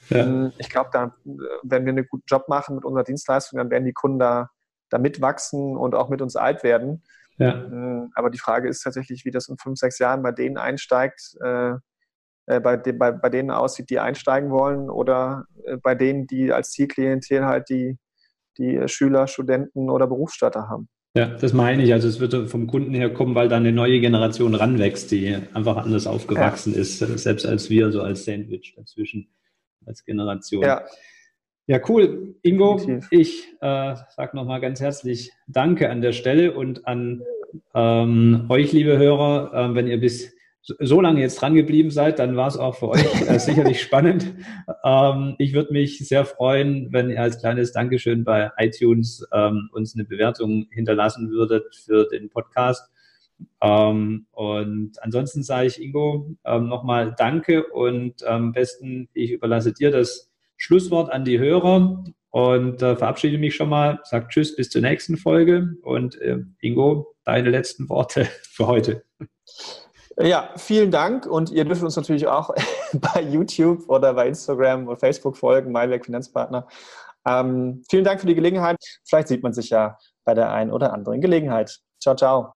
Ja. Ähm, ich glaube, da, wenn wir einen guten Job machen mit unserer Dienstleistung, dann werden die Kunden da da mitwachsen und auch mit uns alt werden. Ja. Ähm, aber die Frage ist tatsächlich, wie das in fünf, sechs Jahren bei denen einsteigt. Äh, äh, bei, de, bei, bei denen aussieht, die einsteigen wollen oder äh, bei denen, die als Zielklientel halt die, die Schüler, Studenten oder Berufsstatter haben. Ja, das meine ich. Also es wird vom Kunden her kommen, weil da eine neue Generation ranwächst, die einfach anders aufgewachsen ja. ist, selbst als wir, so als Sandwich dazwischen, als Generation. Ja, ja cool. Ingo, Definitiv. ich äh, sage nochmal ganz herzlich Danke an der Stelle und an ähm, euch, liebe Hörer, äh, wenn ihr bis so lange jetzt dran geblieben seid, dann war es auch für euch äh, sicherlich spannend. Ähm, ich würde mich sehr freuen, wenn ihr als kleines Dankeschön bei iTunes ähm, uns eine Bewertung hinterlassen würdet für den Podcast. Ähm, und ansonsten sage ich Ingo ähm, nochmal Danke und am besten, ich überlasse dir das Schlusswort an die Hörer und äh, verabschiede mich schon mal, sage Tschüss bis zur nächsten Folge und äh, Ingo, deine letzten Worte für heute. Ja, vielen Dank und ihr dürft uns natürlich auch bei YouTube oder bei Instagram oder Facebook folgen, Maiwerk Finanzpartner. Ähm, vielen Dank für die Gelegenheit. Vielleicht sieht man sich ja bei der einen oder anderen Gelegenheit. Ciao, ciao.